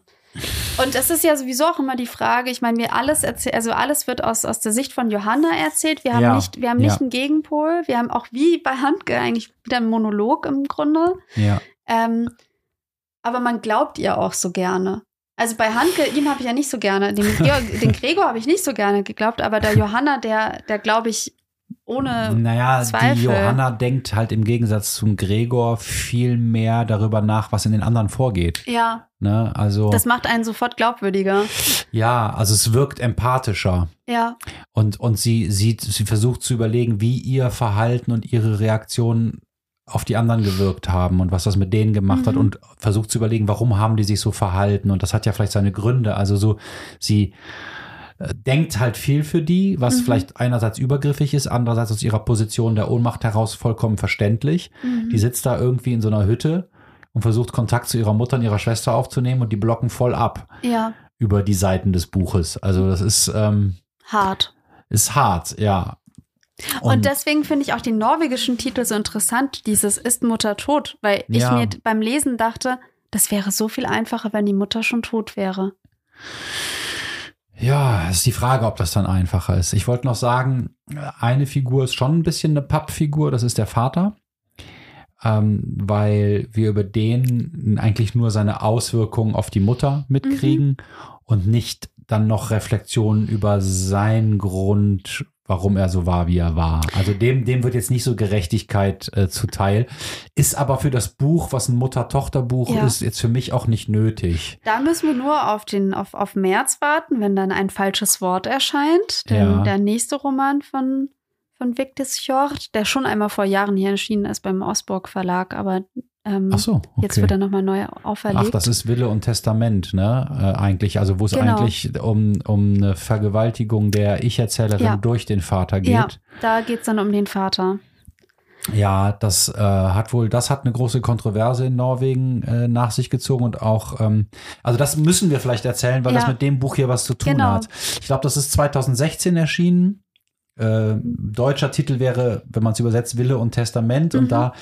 Und das ist ja sowieso auch immer die Frage, ich meine, wir alles erzählen, also alles wird aus, aus der Sicht von Johanna erzählt. Wir haben Ja, nicht, wir haben nicht ja. einen Gegenpol. Wir haben auch wie bei Handke eigentlich wieder einen Monolog im Grunde. ja. Ähm, aber man glaubt ihr auch so gerne. Also bei Handke, ihm habe ich ja nicht so gerne, den, den Gregor habe ich nicht so gerne geglaubt, aber der Johanna, der, der glaube ich ohne Naja, Zweifel. die Johanna denkt halt im Gegensatz zum Gregor viel mehr darüber nach, was in den anderen vorgeht. Ja, Ne? Also das macht einen sofort glaubwürdiger. ja, also es wirkt empathischer. Ja, Und, und sie sieht, sie versucht zu überlegen, wie ihr Verhalten und ihre Reaktionen auf die anderen gewirkt haben und was das mit denen gemacht hat Mhm. und versucht zu überlegen, warum haben die sich so verhalten und das hat ja vielleicht seine Gründe. Also so, sie denkt halt viel für die, was Mhm. vielleicht einerseits übergriffig ist, andererseits aus ihrer Position der Ohnmacht heraus vollkommen verständlich. Mhm. Die sitzt da irgendwie in so einer Hütte und versucht Kontakt zu ihrer Mutter und ihrer Schwester aufzunehmen und die blocken voll ab ja, über die Seiten des Buches. Also das ist, ähm, hart. ist hart, ja. Und, deswegen finde ich auch den norwegischen Titel so interessant, dieses Ist Mutter tot, weil ich Ja. mir beim Lesen dachte, das wäre so viel einfacher, wenn die Mutter schon tot wäre. Ja, ist die Frage, ob das dann einfacher ist. Ich wollte noch sagen, eine Figur ist schon ein bisschen eine Pappfigur, das ist der Vater. Ähm, weil wir über den eigentlich nur seine Auswirkungen auf die Mutter mitkriegen und nicht dann noch Reflexionen über seinen Grund, warum er so war, wie er war. Also dem, dem wird jetzt nicht so Gerechtigkeit äh, zuteil. Ist aber für das Buch, was ein Mutter-Tochter-Buch Ja. ist, jetzt für mich auch nicht nötig. Da müssen wir nur auf den auf, auf März warten, wenn dann ein falsches Wort erscheint. Denn Ja. der nächste Roman von, von Victis Hjort, der schon einmal vor Jahren hier erschienen ist beim Osborg Verlag, aber ähm, Ach so, okay. jetzt wird er nochmal neu auferlegt. Ach, das ist Wille und Testament, ne? Äh, eigentlich, also wo es Genau. eigentlich um, um eine Vergewaltigung der Ich-Erzählerin Ja. durch den Vater ja, geht. da geht es dann um den Vater. Ja, das äh, hat wohl, das hat eine große Kontroverse in Norwegen äh, nach sich gezogen und auch, ähm, also das müssen wir vielleicht erzählen, weil Ja. das mit dem Buch hier was zu tun Genau. hat. Ich glaube, das ist 2016 erschienen. Äh, deutscher Titel wäre, wenn man es übersetzt, Wille und Testament. Mhm. Und da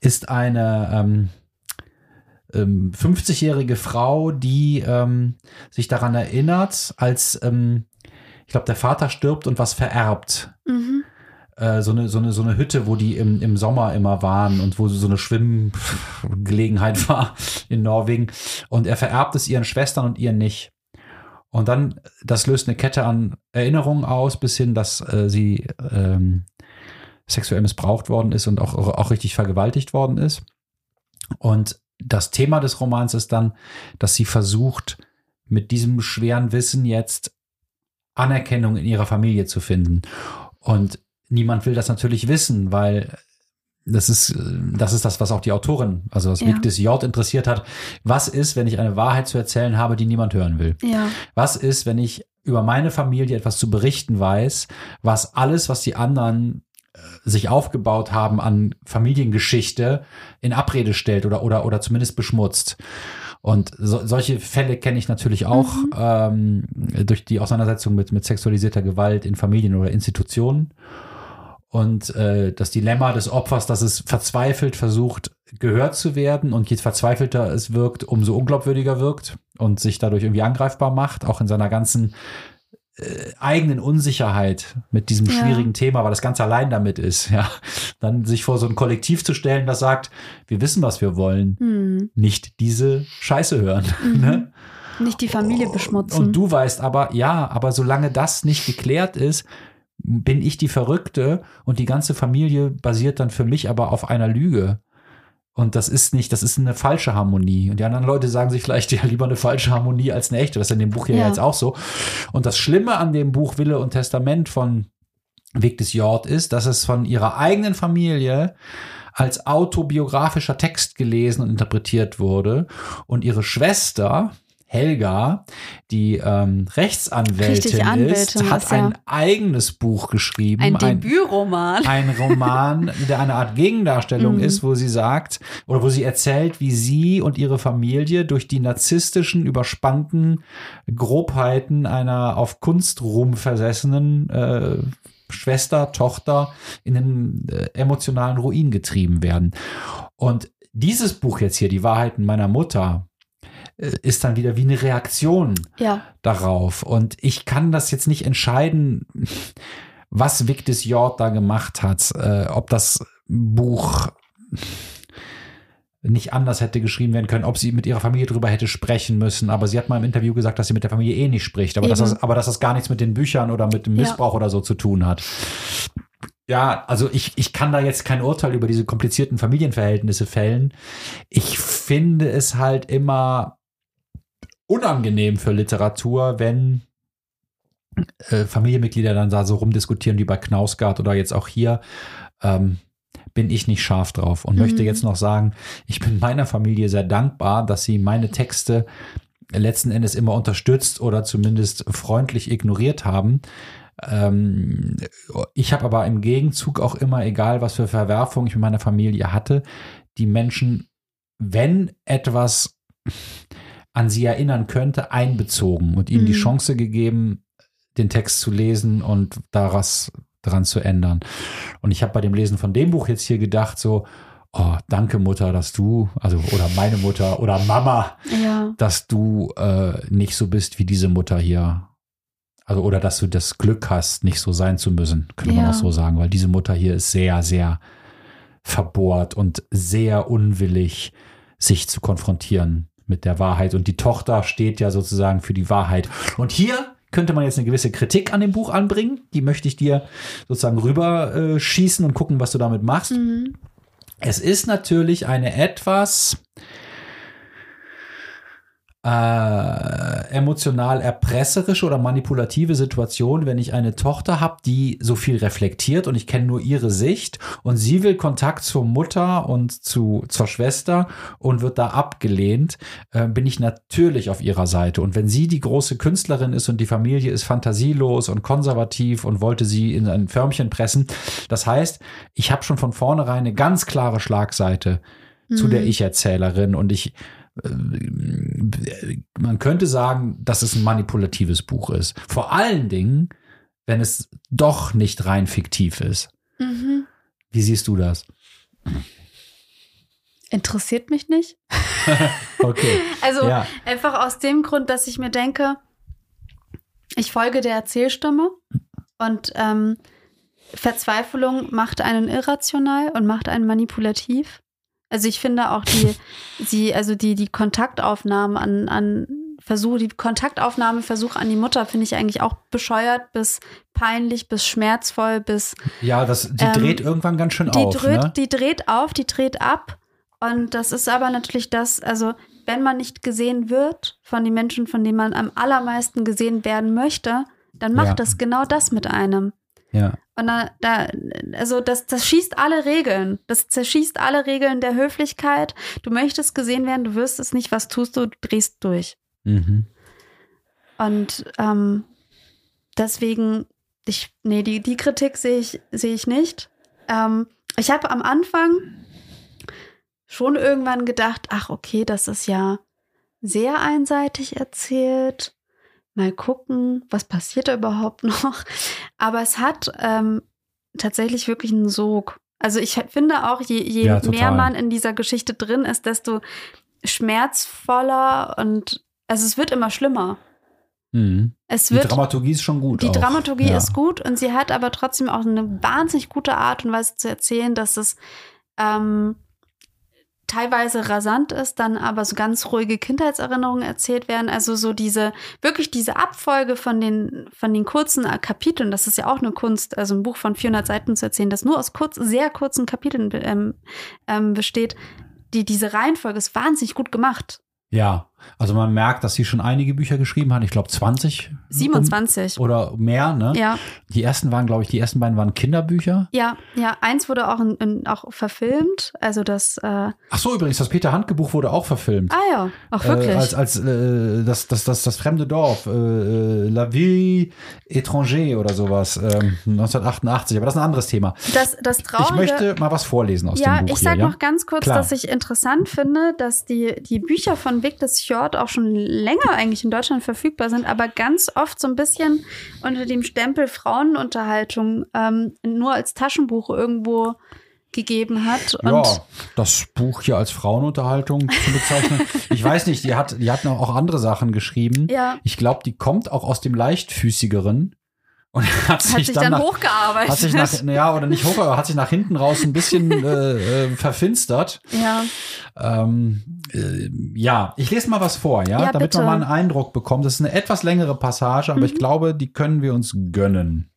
ist eine ähm, ähm, 50-jährige Frau, die ähm, sich daran erinnert, als ähm, ich glaube, der Vater stirbt und was vererbt Mhm. äh, so eine, so eine, so eine Hütte, wo die im, im Sommer immer waren und wo so eine Schwimmgelegenheit war in Norwegen. Und er vererbt es ihren Schwestern und ihr nicht. Und dann, das löst eine Kette an Erinnerungen aus, bis hin, dass äh, sie ähm, sexuell missbraucht worden ist und auch, auch richtig vergewaltigt worden ist. Und das Thema des Romans ist dann, dass sie versucht, mit diesem schweren Wissen jetzt Anerkennung in ihrer Familie zu finden. Und niemand will das natürlich wissen, weil das ist, äh, das ist das, was auch die Autorin, also was Ja. Victis J. interessiert hat. Was ist, wenn ich eine Wahrheit zu erzählen habe, die niemand hören will? Ja, Was ist, wenn ich über meine Familie etwas zu berichten weiß, was alles, was die anderen äh, sich aufgebaut haben an Familiengeschichte in Abrede stellt oder, oder, oder zumindest beschmutzt. Und so, solche Fälle kenne ich natürlich auch ähm, durch die Auseinandersetzung mit, mit sexualisierter Gewalt in Familien oder Institutionen. Und äh, das Dilemma des Opfers, dass es verzweifelt versucht, gehört zu werden und je verzweifelter es wirkt, umso unglaubwürdiger wirkt und sich dadurch irgendwie angreifbar macht, auch in seiner ganzen äh, eigenen Unsicherheit mit diesem Ja. schwierigen Thema, weil das ganz allein damit ist, ja, dann sich vor so ein Kollektiv zu stellen, das sagt, wir wissen, was wir wollen, Hm. nicht diese Scheiße hören. Mhm. Ne? Nicht die Familie beschmutzen. Und du weißt aber, ja, aber solange das nicht geklärt ist, bin ich die Verrückte und die ganze Familie basiert dann für mich aber auf einer Lüge. Und das ist nicht, das ist eine falsche Harmonie. Und die anderen Leute sagen sich vielleicht ja lieber eine falsche Harmonie als eine echte. Das ist in dem Buch hier Ja. jetzt auch so. Und das Schlimme an dem Buch Wille und Testament von Weg des Jord ist, dass es von ihrer eigenen Familie als autobiografischer Text gelesen und interpretiert wurde. Und ihre Schwester, Helga, die ähm, Rechtsanwältin Richtig, Anwältin ist, hat ist, ja. ein eigenes Buch geschrieben. Ein Debütroman. Ein Roman, der eine Art Gegendarstellung Mhm. ist, wo sie sagt, oder wo sie erzählt, wie sie und ihre Familie durch die narzisstischen, überspannten Grobheiten einer auf Kunstruhm versessenen äh, Schwester, Tochter in den äh, emotionalen Ruin getrieben werden. Und dieses Buch jetzt hier, Die Wahrheiten meiner Mutter, ist dann wieder wie eine Reaktion Ja. darauf. Und ich kann das jetzt nicht entscheiden, was Victus Jord da gemacht hat. Äh, ob das Buch nicht anders hätte geschrieben werden können, ob sie mit ihrer Familie drüber hätte sprechen müssen. Aber sie hat mal im Interview gesagt, dass sie mit der Familie eh nicht spricht. Aber, dass das, aber dass das gar nichts mit den Büchern oder mit dem Ja. Missbrauch oder so zu tun hat. Ja, also ich, ich kann da jetzt kein Urteil über diese komplizierten Familienverhältnisse fällen. Ich finde es halt immer unangenehm für Literatur, wenn äh, Familienmitglieder dann da so rumdiskutieren wie bei Knausgard oder jetzt auch hier. Ähm, bin ich nicht scharf drauf und Mhm. möchte jetzt noch sagen, ich bin meiner Familie sehr dankbar, dass sie meine Texte letzten Endes immer unterstützt oder zumindest freundlich ignoriert haben. Ähm, ich habe aber im Gegenzug auch immer, egal was für Verwerfungen ich mit meiner Familie hatte, die Menschen, wenn etwas an sie erinnern könnte, einbezogen und ihnen die Mhm. Chance gegeben, den Text zu lesen und daraus dran zu ändern. Und ich habe bei dem Lesen von dem Buch jetzt hier gedacht, so, oh, danke Mutter, dass du, also oder meine Mutter oder Mama, Ja. dass du äh, nicht so bist wie diese Mutter hier. Also, oder dass du das Glück hast, nicht so sein zu müssen, könnte man Ja. auch so sagen, weil diese Mutter hier ist sehr, sehr verbohrt und sehr unwillig, sich zu konfrontieren mit der Wahrheit. Und die Tochter steht ja sozusagen für die Wahrheit. Und hier könnte man jetzt eine gewisse Kritik an dem Buch anbringen. Die möchte ich dir sozusagen rüber äh, schießen und gucken, was du damit machst. Mhm. Es ist natürlich eine etwas äh, emotional erpresserische oder manipulative Situation, wenn ich eine Tochter habe, die so viel reflektiert und ich kenne nur ihre Sicht und sie will Kontakt zur Mutter und zu, zur Schwester und wird da abgelehnt, äh, bin ich natürlich auf ihrer Seite. Und wenn sie die große Künstlerin ist und die Familie ist fantasielos und konservativ und wollte sie in ein Förmchen pressen, das heißt, ich habe schon von vornherein eine ganz klare Schlagseite zu der Mhm. Ich-Erzählerin und ich man könnte sagen, dass es ein manipulatives Buch ist. Vor allen Dingen, wenn es doch nicht rein fiktiv ist. Mhm. Wie siehst du das? Interessiert mich nicht. Okay. Also Ja. einfach aus dem Grund, dass ich mir denke, ich folge der Erzählstimme und ähm, Verzweiflung macht einen irrational und macht einen manipulativ. Also ich finde auch die, sie, also die, die Kontaktaufnahmen an, an Versuche, die Kontaktaufnahmeversuche an die Mutter finde ich eigentlich auch bescheuert bis peinlich, bis schmerzvoll, bis Ja, das, die Ähm, dreht irgendwann ganz schön die auf. dreht, ne? die dreht auf, die dreht ab. Und das ist aber natürlich das, also wenn man nicht gesehen wird von den Menschen, von denen man am allermeisten gesehen werden möchte, dann macht Ja. das genau das mit einem. Ja. Und da, da also das, das schießt alle Regeln. Das zerschießt alle Regeln der Höflichkeit. Du möchtest gesehen werden, du wirst es nicht, was tust du, du drehst durch. Mhm. Und ähm, deswegen, ich, nee, die, die Kritik sehe ich, sehe ich nicht. Ähm, ich habe am Anfang schon irgendwann gedacht, ach okay, das ist ja sehr einseitig erzählt. Mal gucken, was passiert da überhaupt noch. Aber es hat ähm, tatsächlich wirklich einen Sog. Also ich finde auch, je, je Ja, mehr man in dieser Geschichte drin ist, desto schmerzvoller und also es wird immer schlimmer. Mhm. Es Die wird Dramaturgie ist schon gut. die auch. Dramaturgie ja. ist gut und sie hat aber trotzdem auch eine wahnsinnig gute Art und Weise zu erzählen, dass es ähm, teilweise rasant ist, dann aber so ganz ruhige Kindheitserinnerungen erzählt werden. Also so diese, wirklich diese Abfolge von den, von den kurzen äh, Kapiteln, das ist ja auch eine Kunst, also ein Buch von 400 Seiten zu erzählen, das nur aus kurz, sehr kurzen Kapiteln ähm, ähm, besteht. Die, diese Reihenfolge ist wahnsinnig gut gemacht. Ja, also man merkt, dass sie schon einige Bücher geschrieben hat. Ich glaube 20. 27. Oder mehr, ne? Ja, Die ersten waren, glaube ich, die ersten beiden waren Kinderbücher. ja, ja. Eins wurde auch, in, in, auch verfilmt. Also das, äh, ah Ach so, übrigens, das Peter Handke Buch wurde auch verfilmt. ja, auch wirklich. Äh, als als äh, das, das, das, das fremde Dorf, äh, äh, La Vie étranger oder sowas, ähm, 1988, aber das ist ein anderes Thema. das, das Traurige. Ich möchte mal was vorlesen aus ja, dem Buch ich sag hier, ja? noch ganz kurz, Klar. dass ich interessant finde, dass die, die Bücher von Victor Fjord auch schon länger eigentlich in Deutschland verfügbar sind, aber ganz oft so ein bisschen unter dem Stempel Frauenunterhaltung ähm, nur als Taschenbuch irgendwo gegeben hat. Und ja, das Buch hier als Frauenunterhaltung zu bezeichnen. ich weiß nicht, die hat, die hat noch auch andere Sachen geschrieben. Ja. Ich glaube, die kommt auch aus dem leichtfüßigeren und hat sich, hat sich dann, nach, hochgearbeitet. hat sich nach, ja, oder nicht hoch, aber hat sich nach hinten raus ein bisschen äh, äh, verfinstert. ja, Ähm, äh, ja, ich lese mal was vor, ja, Ja, damit bitte. man mal einen Eindruck bekommt. Das ist eine etwas längere Passage, aber ich Mhm. glaube, die können wir uns gönnen.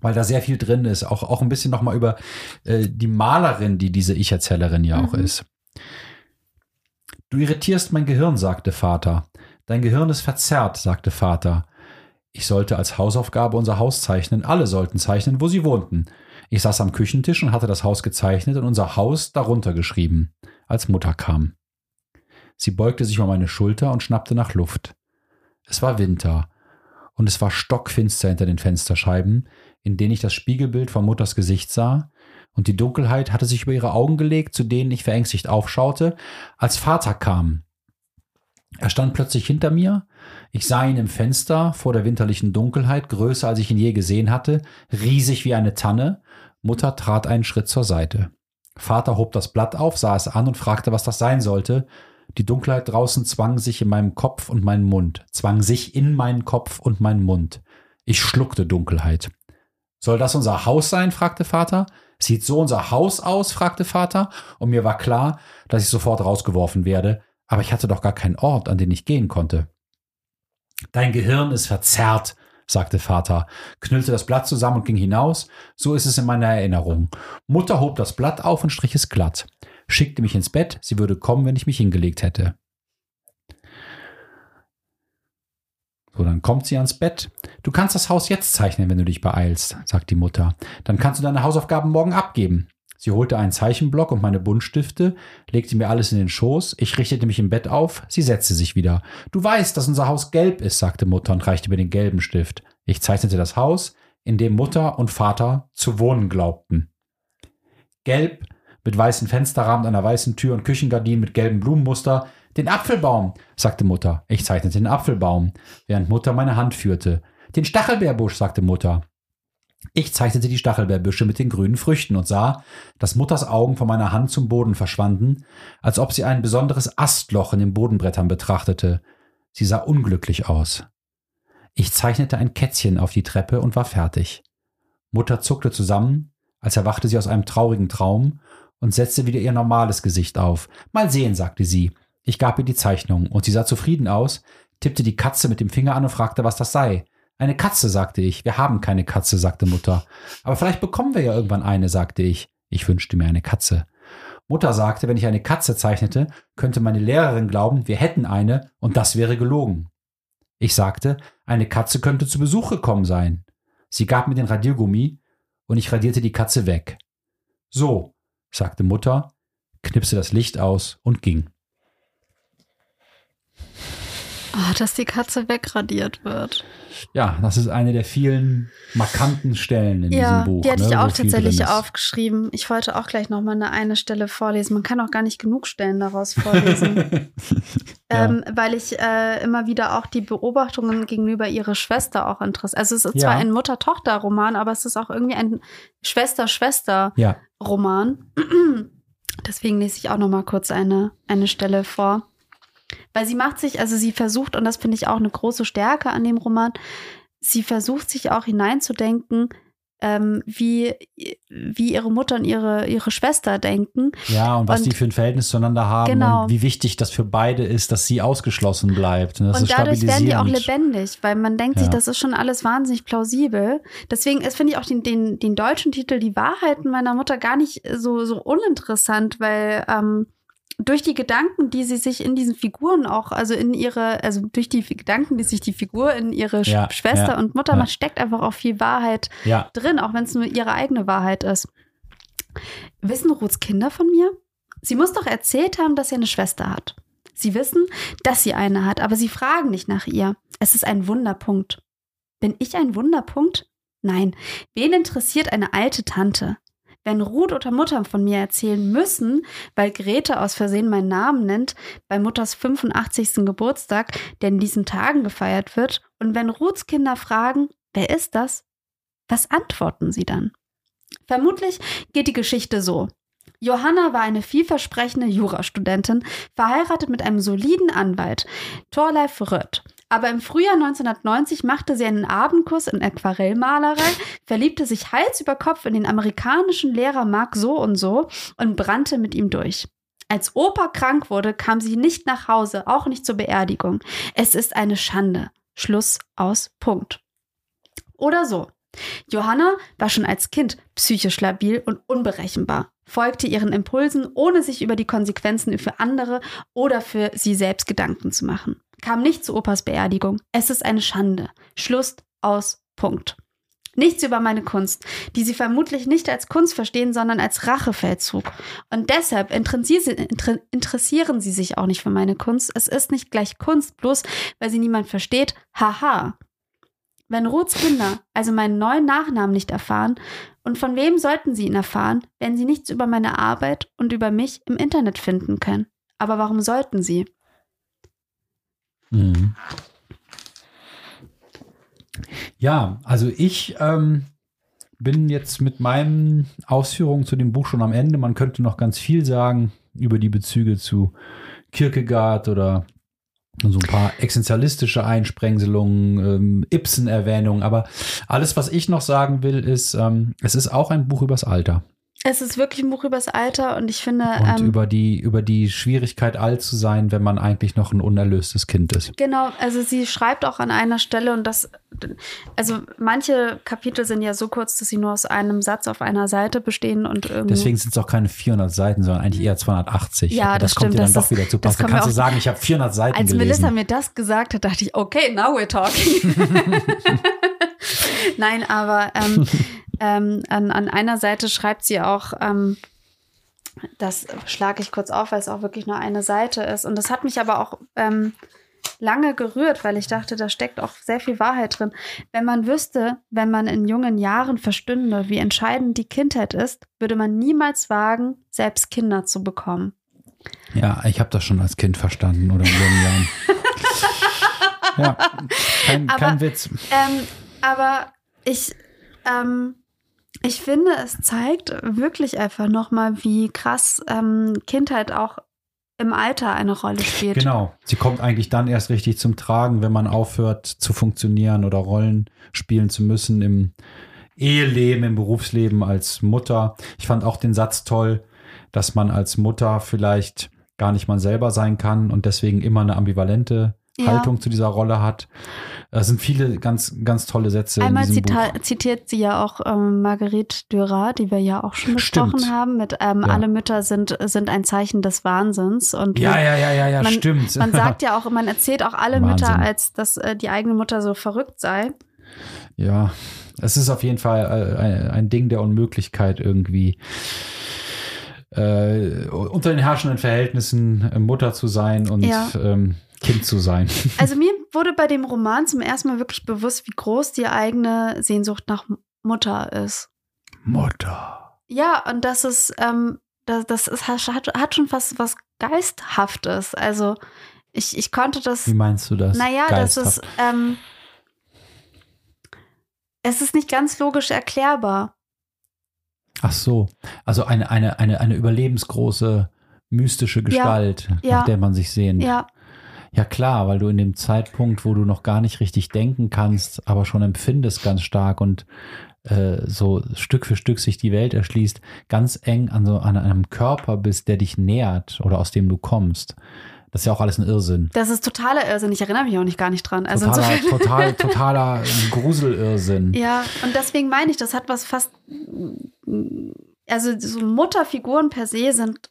Weil da sehr viel drin ist. Auch, auch ein bisschen nochmal über äh, die Malerin, die diese Ich-Erzählerin ja auch Mhm. ist. Du irritierst mein Gehirn, sagte Vater. Dein Gehirn ist verzerrt, sagte Vater. Ich sollte als Hausaufgabe unser Haus zeichnen. Alle sollten zeichnen, wo sie wohnten. Ich saß am Küchentisch und hatte das Haus gezeichnet und unser Haus darunter geschrieben, als Mutter kam. Sie beugte sich um meine Schulter und schnappte nach Luft. Es war Winter und es war stockfinster hinter den Fensterscheiben, in denen ich das Spiegelbild von Mutters Gesicht sah, und die Dunkelheit hatte sich über ihre Augen gelegt, zu denen ich verängstigt aufschaute, als Vater kam. Er stand plötzlich hinter mir, ich sah ihn im Fenster vor der winterlichen Dunkelheit, größer als ich ihn je gesehen hatte, riesig wie eine Tanne. Mutter trat einen Schritt zur Seite. Vater hob das Blatt auf, sah es an und fragte, was das sein sollte. Die Dunkelheit draußen zwang sich in meinem Kopf und meinen Mund, zwang sich in meinen Kopf und meinen Mund. Ich schluckte Dunkelheit. Soll das unser Haus sein? fragte Vater. Sieht so unser Haus aus? fragte Vater. Und mir war klar, dass ich sofort rausgeworfen werde, aber ich hatte doch gar keinen Ort, an den ich gehen konnte. Dein Gehirn ist verzerrt, sagte Vater, knüllte das Blatt zusammen und ging hinaus. So ist es in meiner Erinnerung. Mutter hob das Blatt auf und strich es glatt, schickte mich ins Bett, sie würde kommen, wenn ich mich hingelegt hätte. So, dann kommt sie ans Bett. Du kannst das Haus jetzt zeichnen, wenn du dich beeilst, sagt die Mutter. Dann kannst du deine Hausaufgaben morgen abgeben. Sie holte einen Zeichenblock und meine Buntstifte, legte mir alles in den Schoß, ich richtete mich im Bett auf, sie setzte sich wieder. Du weißt, dass unser Haus gelb ist, sagte Mutter und reichte mir den gelben Stift. Ich zeichnete das Haus, in dem Mutter und Vater zu wohnen glaubten. Gelb, mit weißen Fensterrahmen, einer weißen Tür und Küchengardinen mit gelbem Blumenmuster. Den Apfelbaum, sagte Mutter. Ich zeichnete den Apfelbaum, während Mutter meine Hand führte. Den Stachelbeerbusch, sagte Mutter. Ich zeichnete die Stachelbeerbüsche mit den grünen Früchten und sah, dass Mutters Augen von meiner Hand zum Boden verschwanden, als ob sie ein besonderes Astloch in den Bodenbrettern betrachtete. Sie sah unglücklich aus. Ich zeichnete ein Kätzchen auf die Treppe und war fertig. Mutter zuckte zusammen, als erwachte sie aus einem traurigen Traum und setzte wieder ihr normales Gesicht auf. Mal sehen, sagte sie. Ich gab ihr die Zeichnung und sie sah zufrieden aus, tippte die Katze mit dem Finger an und fragte, was das sei. Eine Katze, sagte ich. Wir haben keine Katze, sagte Mutter. Aber vielleicht bekommen wir ja irgendwann eine, sagte ich. Ich wünschte mir eine Katze. Mutter sagte, wenn ich eine Katze zeichnete, könnte meine Lehrerin glauben, wir hätten eine, und das wäre gelogen. Ich sagte, eine Katze könnte zu Besuch gekommen sein. Sie gab mir den Radiergummi, und ich radierte die Katze weg. So, sagte Mutter, knipste das Licht aus und ging. Oh, dass die Katze wegradiert wird. Ja, das ist eine der vielen markanten Stellen in ja, diesem Buch. Die hatte ne, ich auch tatsächlich aufgeschrieben. Ich wollte auch gleich noch mal eine, eine Stelle vorlesen. Man kann auch gar nicht genug Stellen daraus vorlesen. Ja. ähm, weil ich äh, immer wieder auch die Beobachtungen gegenüber ihrer Schwester auch interessiert. Also es ist Ja. zwar ein Mutter-Tochter-Roman, aber es ist auch irgendwie ein Schwester-Schwester-Roman. Ja, Deswegen lese ich auch noch mal kurz eine, eine Stelle vor. Weil sie macht sich, also sie versucht, und das finde ich auch eine große Stärke an dem Roman, sie versucht sich auch hineinzudenken, ähm, wie, wie ihre Mutter und ihre, ihre Schwester denken. ja, und was Und- die für ein Verhältnis zueinander haben Genau. und wie wichtig das für beide ist, dass sie ausgeschlossen bleibt. Und ist dadurch werden die auch lebendig, weil man denkt sich, Ja. das ist schon alles wahnsinnig plausibel. Deswegen finde ich auch den, den, den deutschen Titel Die Wahrheiten meiner Mutter gar nicht so, so uninteressant, weil ähm, durch die Gedanken, die sie sich in diesen Figuren auch, also in ihre, also durch die Gedanken, die sich die Figur in ihre Ja, Schwester ja, und Mutter ja. macht, steckt einfach auch viel Wahrheit drin, auch wenn es nur ihre eigene Wahrheit ist. Wissen Ruths Kinder von mir? Sie muss doch erzählt haben, dass sie eine Schwester hat. Sie wissen, dass sie eine hat, aber sie fragen nicht nach ihr. Es ist ein Wunderpunkt. Bin ich ein Wunderpunkt? Nein. Wen interessiert eine alte Tante? Wenn Ruth oder Mutter von mir erzählen müssen, weil Grete aus Versehen meinen Namen nennt, bei Mutters 85. Geburtstag, der in diesen Tagen gefeiert wird, und wenn Ruths Kinder fragen, wer ist das? Was antworten sie dann? Vermutlich geht die Geschichte so. Johanna war eine vielversprechende Jurastudentin, verheiratet mit einem soliden Anwalt, Thorleif Rött. Aber im Frühjahr 1990 machte sie einen Abendkurs in Aquarellmalerei, verliebte sich Hals über Kopf in den amerikanischen Lehrer Mark so und so und brannte mit ihm durch. Als Opa krank wurde, kam sie nicht nach Hause, auch nicht zur Beerdigung. Es ist eine Schande. Schluss aus Punkt. Oder so. Johanna war schon als Kind psychisch labil und unberechenbar, folgte ihren Impulsen, ohne sich über die Konsequenzen für andere oder für sie selbst Gedanken zu machen. Kam nicht zu Opas Beerdigung. Es ist eine Schande. Schluss aus Punkt. Nichts über meine Kunst, die sie vermutlich nicht als Kunst verstehen, sondern als Rachefeldzug. Und deshalb interessieren inter- interessieren sie sich auch nicht für meine Kunst. Es ist nicht gleich Kunst, bloß weil sie niemand versteht. Haha. Wenn Ruths Kinder also meinen neuen Nachnamen nicht erfahren, und von wem sollten sie ihn erfahren, wenn sie nichts über meine Arbeit und über mich im Internet finden können? Aber warum sollten sie? Mhm. Ja, also ich ähm, bin jetzt mit meinen Ausführungen zu dem Buch schon am Ende. Man könnte noch ganz viel sagen über die Bezüge zu Kierkegaard oder so ein paar existenzialistische Einsprengselungen, ähm, Ibsen-Erwähnungen. Aber alles, was ich noch sagen will, ist, ähm, es ist auch ein Buch übers Alter. Es ist wirklich ein Buch übers Alter und ich finde, Und ähm, über die, über die Schwierigkeit, alt zu sein, wenn man eigentlich noch ein unerlöstes Kind ist. Genau, also sie schreibt auch an einer Stelle und das, also manche Kapitel sind ja so kurz, dass sie nur aus einem Satz auf einer Seite bestehen und irgendwie. Deswegen sind es auch keine 400 Seiten, sondern eigentlich eher 280. Ja, Aber das kommt stimmt, dir dann das doch ist- wieder zu das passen. Da kannst du sagen, ich habe 400 Seiten Als gelesen. Melissa mir das gesagt hat, dachte ich, okay, now we're talking. Nein, aber ähm, ähm, an, an einer Seite schreibt sie auch, ähm, das schlage ich kurz auf, weil es auch wirklich nur eine Seite ist. Und das hat mich aber auch ähm, lange gerührt, weil ich dachte, da steckt auch sehr viel Wahrheit drin. Wenn man wüsste, wenn man in jungen Jahren verstünde, wie entscheidend die Kindheit ist, würde man niemals wagen, selbst Kinder zu bekommen. ja, ich habe das schon als Kind verstanden oder in jungen Jahren. ja, kein, Aber- kein Witz. Ähm, aber ich, ähm, ich finde, es zeigt wirklich einfach nochmal, wie krass ähm, Kindheit auch im Alter eine Rolle spielt. Genau. Sie kommt eigentlich dann erst richtig zum Tragen, wenn man aufhört zu funktionieren oder Rollen spielen zu müssen im Eheleben, im Berufsleben als Mutter. Ich fand auch den Satz toll, dass man als Mutter vielleicht gar nicht man selber sein kann und deswegen immer eine ambivalente Ja. Haltung zu dieser Rolle hat. Es sind viele ganz, ganz tolle Sätze Einmal zita zitiert sie ja auch ähm, Marguerite Dürer, die wir ja auch schon besprochen Stimmt. haben, mit ähm, Ja. alle Mütter sind, sind ein Zeichen des Wahnsinns. Und Ja, ja, ja, ja, ja, man, stimmt. Man sagt ja auch, man erzählt auch alle Wahnsinn. Mütter, als dass äh, die eigene Mutter so verrückt sei. Ja, es ist auf jeden Fall äh, ein, ein Ding der Unmöglichkeit irgendwie. äh, unter den herrschenden Verhältnissen äh, Mutter zu sein und Ja. ähm, Kind zu sein. Also mir wurde bei dem Roman zum ersten Mal wirklich bewusst, wie groß die eigene Sehnsucht nach Mutter ist. Mutter. Ja, und das ist, ähm, das, das ist, hat, hat schon fast was Geisthaftes. Also ich, ich konnte das. Wie meinst du das? Naja, das Geisthaft. ist, ähm, es ist nicht ganz logisch erklärbar. Ach so. Also eine, eine, eine, eine überlebensgroße, mystische Gestalt, ja. nach der man sich sehnt. Ja, Ja klar, weil du in dem Zeitpunkt, wo du noch gar nicht richtig denken kannst, aber schon empfindest ganz stark und äh, so Stück für Stück sich die Welt erschließt, ganz eng an so an einem Körper bist, der dich nährt oder aus dem du kommst. Das ist ja auch alles ein Irrsinn. das ist totaler Irrsinn. Ich erinnere mich auch nicht gar nicht dran. Also totaler, insofern. total, totaler Gruselirrsinn. Ja, und deswegen meine ich, das hat was fast. Also, so Mutterfiguren per se sind,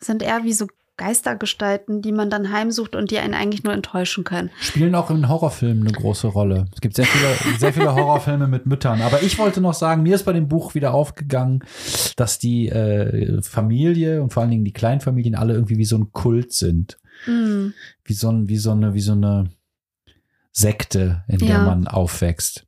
sind eher wie so Geistergestalten, die man dann heimsucht und die einen eigentlich nur enttäuschen können. Spielen auch in Horrorfilmen eine große Rolle. Es gibt sehr viele, sehr viele Horrorfilme mit Müttern. Aber ich wollte noch sagen, mir ist bei dem Buch wieder aufgegangen, dass die äh, Familie und vor allen Dingen die Kleinfamilien alle irgendwie wie so ein Kult sind. Mm. Wie so, ein, wie so, eine, wie so eine Sekte, in der Ja. man aufwächst.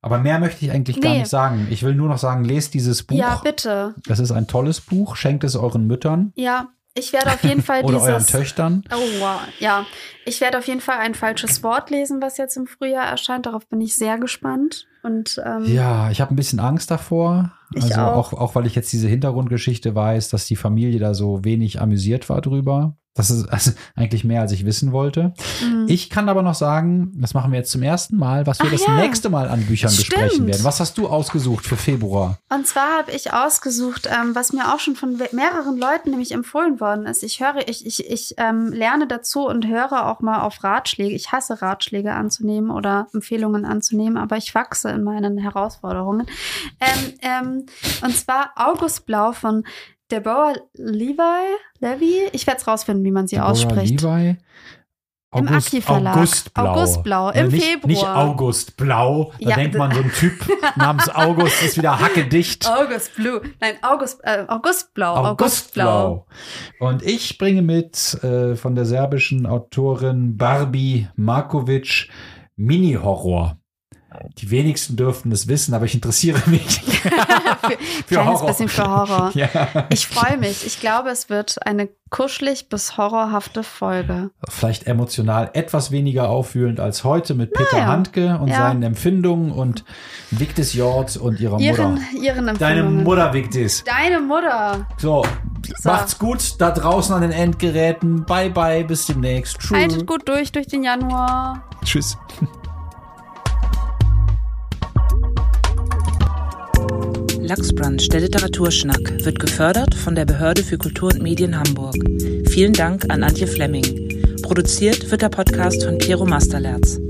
Aber mehr möchte ich eigentlich gar Nee. nicht sagen. Ich will nur noch sagen, lest dieses Buch. Ja, bitte. Das ist ein tolles Buch. Schenkt es euren Müttern Ja, ich werde auf jeden Fall oder euren. Töchtern. Oh, wow. Ja, ich werde auf jeden Fall ein falsches Wort lesen, was jetzt im Frühjahr erscheint. Darauf bin ich sehr gespannt. Und ähm, Ja, ich habe ein bisschen Angst davor. Ich also auch. auch. auch, weil ich jetzt diese Hintergrundgeschichte weiß, dass die Familie da so wenig amüsiert war drüber. Das ist also eigentlich mehr, als ich wissen wollte. mm. Ich kann aber noch sagen, das machen wir jetzt zum ersten Mal, was wir Ach das ja. nächste Mal an Büchern besprechen Stimmt. werden. Was hast du ausgesucht für Februar? Und zwar habe ich ausgesucht, ähm, was mir auch schon von mehreren Leuten nämlich empfohlen worden ist. Ich höre, ich, ich, ich ähm, lerne dazu und höre auch mal auf Ratschläge. Ich hasse Ratschläge anzunehmen oder Empfehlungen anzunehmen, aber ich wachse in meinen Herausforderungen. Ähm, ähm, und zwar August Blau von Deborah Levi. Levi? Ich werde es rausfinden, wie man sie Deborah ausspricht. Levi? Im Aki Verlag. Augustblau. Augustblau, Ja, im nicht, Februar. Nicht Augustblau. Da Ja, denkt man, so ein Typ namens August ist wieder hackedicht. August Blue. Nein, August, äh, Augustblau. Augustblau. Und ich bringe mit äh, von der serbischen Autorin Barbie Markovic Mini-Horror. Die wenigsten dürften es wissen, aber ich interessiere mich für, kleines bisschen für Horror. ja. Ich freue mich. Ich glaube, es wird eine kuschelig bis horrorhafte Folge. Vielleicht emotional etwas weniger aufwühlend als heute mit Peter Naja. Handke und Ja. seinen Empfindungen und Victis Jord und ihrer Ihren, Mutter. ihren Deine Empfindungen. Mutter, Victis. Deine Mutter. So, So. macht's gut da draußen an den Endgeräten. Bye, bye, bis demnächst. Tschüss. Haltet gut durch, durch den Januar. Tschüss. Lachsbrand, der Literaturschnack, wird gefördert von der Behörde für Kultur und Medien Hamburg. Vielen Dank an Antje Flemming. Produziert wird der Podcast von Piero Masterlerz.